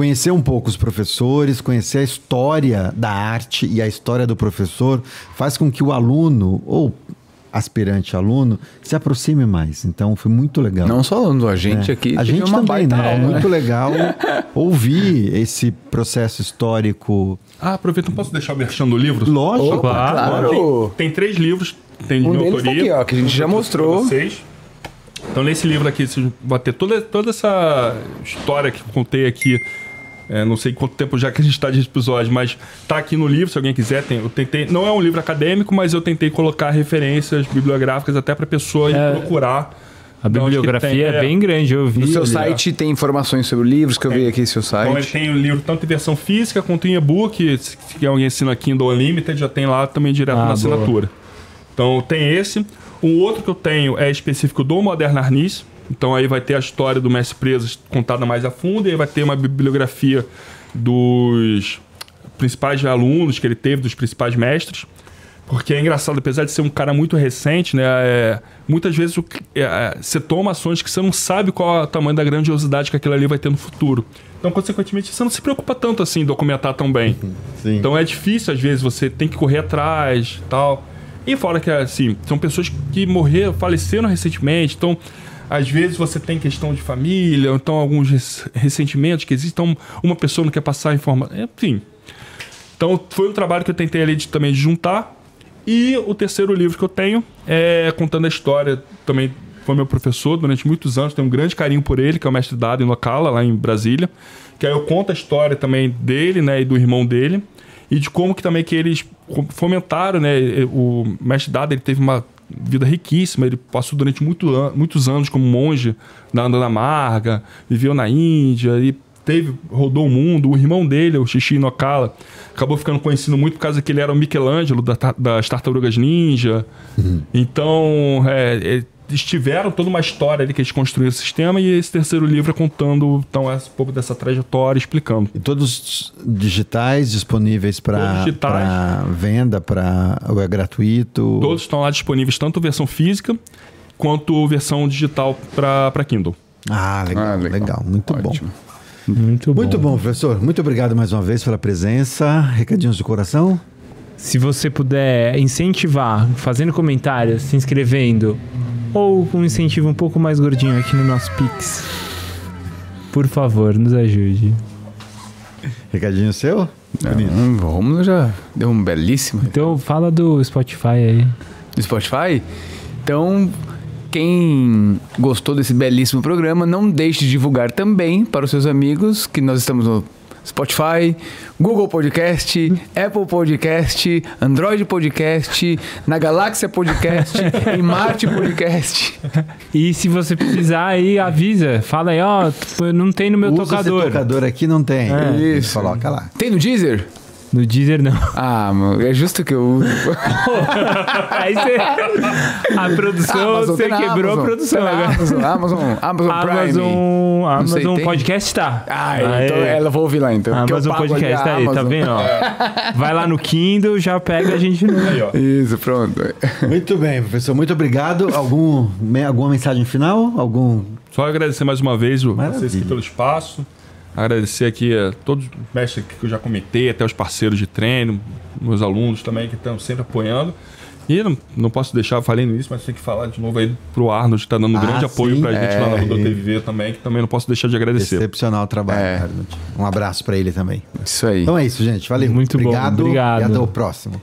conhecer um pouco os professores, conhecer a história da arte e a história do professor faz com que o aluno ou aspirante aluno se aproxime mais. Então foi muito legal. Não só aluno, a gente É. aqui a gente uma também, baita né? É aula, muito legal ouvir esse processo histórico. Ah, aproveita, não posso deixar o merchan do livro? Lógico. Opa, Claro. claro. Tem três livros, tem de Um minha deles tá autoria. aqui, ó, que a gente já mostrou. Então, nesse livro aqui, vocês vão ter toda, toda essa história que eu contei aqui. É, não sei quanto tempo já que a gente está de episódio, mas tá aqui no livro, se alguém quiser. Tem, eu tentei, não é um livro acadêmico, mas eu tentei colocar referências bibliográficas até para a pessoa ir É. procurar. A que bibliografia tem, é bem grande, eu vi. No seu ali, ó. site tem informações sobre livros que eu vi aqui no seu Então ele site. tem o livro tanto em versão física quanto em e-book. Se se alguém assina Kindle Unlimited, já tem lá também direto Ah, na boa. assinatura. Então tem esse. O outro que eu tenho é específico do Moderno Arnis. Então aí vai ter a história do mestre preso contada mais a fundo e aí vai ter uma bibliografia dos principais alunos que ele teve, dos principais mestres. Porque é engraçado, apesar de ser um cara muito recente, né? é, muitas vezes o é, é, você toma ações que você não sabe qual é o tamanho da grandiosidade que aquilo ali vai ter no futuro. Então, consequentemente, você não se preocupa tanto assim em documentar tão bem. Sim. Então é difícil, às vezes, você tem que correr atrás e tal. E fora que, assim, são pessoas que morreram, faleceram recentemente, então. Às vezes você tem questão de família, ou então alguns res- ressentimentos que existem, então uma pessoa não quer passar informação. Enfim, então foi um trabalho que eu tentei ali de, também juntar. E o terceiro livro que eu tenho é contando a história. Também foi meu professor durante muitos anos, tenho um grande carinho por ele, que é o mestre Dado em Locala, lá em Brasília. Que aí eu conto a história também dele, né, e do irmão dele. E de como que também que eles fomentaram, né, o mestre Dado, ele teve uma vida riquíssima, ele passou durante muito an muitos anos como monge na Andana Marga, viveu na Índia e teve, rodou o mundo. O irmão dele, o Xixi Nokala, acabou ficando conhecido muito por causa que ele era o Michelangelo da, das Tartarugas Ninja. Então, é, é, eles tiveram toda uma história ali que eles construíram o sistema e esse terceiro livro é contando então, essa- um pouco dessa trajetória, explicando. E todos digitais disponíveis para venda, para ou é gratuito? Todos estão lá disponíveis, tanto versão física quanto versão digital para Kindle. Ah, legal, Ah, legal. legal. muito Ótimo. Muito bom. bom. Muito bom, professor. Muito obrigado mais uma vez pela presença. Recadinhos do coração? Se você puder incentivar, fazendo comentários, se inscrevendo, ou com um incentivo um pouco mais gordinho aqui no nosso Pix, por favor, nos ajude. Recadinho seu? Hum, o Romulo já deu um belíssimo Então fala do Spotify aí. do Spotify. Então, quem gostou desse belíssimo programa, não deixe de divulgar também para os seus amigos que nós estamos no Spotify, Google Podcast, Apple Podcast, Android Podcast, na Galáxia Podcast, em Marte Podcast. E se você precisar aí, avisa. Fala aí, ó, não tem no meu Usa tocador. esse tocador aqui, não tem. É. Isso. Coloca lá. Tem no Deezer? No Deezer não. Ah, mano, é justo que eu uso. aí você. A produção, Amazon, você quebrou Amazon. a produção agora. Amazon, Amazon, Amazon Prime. Amazon, Não sei, Amazon tem? Podcast tá. Ah, Aê. então ela vou ouvir lá então. Amazon Podcast, tá aí, tá Amazon. vendo? Ó? Vai lá no Kindle, já pega a gente no. Aí, ó. Isso, pronto. Muito bem, professor. Muito obrigado. Algum, alguma mensagem final? Algum. Só agradecer mais uma vez o- Maravilha. vocês pelo espaço. Agradecer aqui a todos os mestres que eu já comentei, até os parceiros de treino, meus alunos também que estão sempre apoiando. E não, não posso deixar, eu falei nisso, mas tem que falar de novo aí pro Arnold, que está dando um Ah, grande apoio sim, pra gente lá na é. Ruda TV também, que também não posso deixar de agradecer. Excepcional trabalho, É. Arnold. Um abraço para ele também. Isso aí. Então é isso, gente. Valeu. Muito bom, obrigado. obrigado. E até o próximo.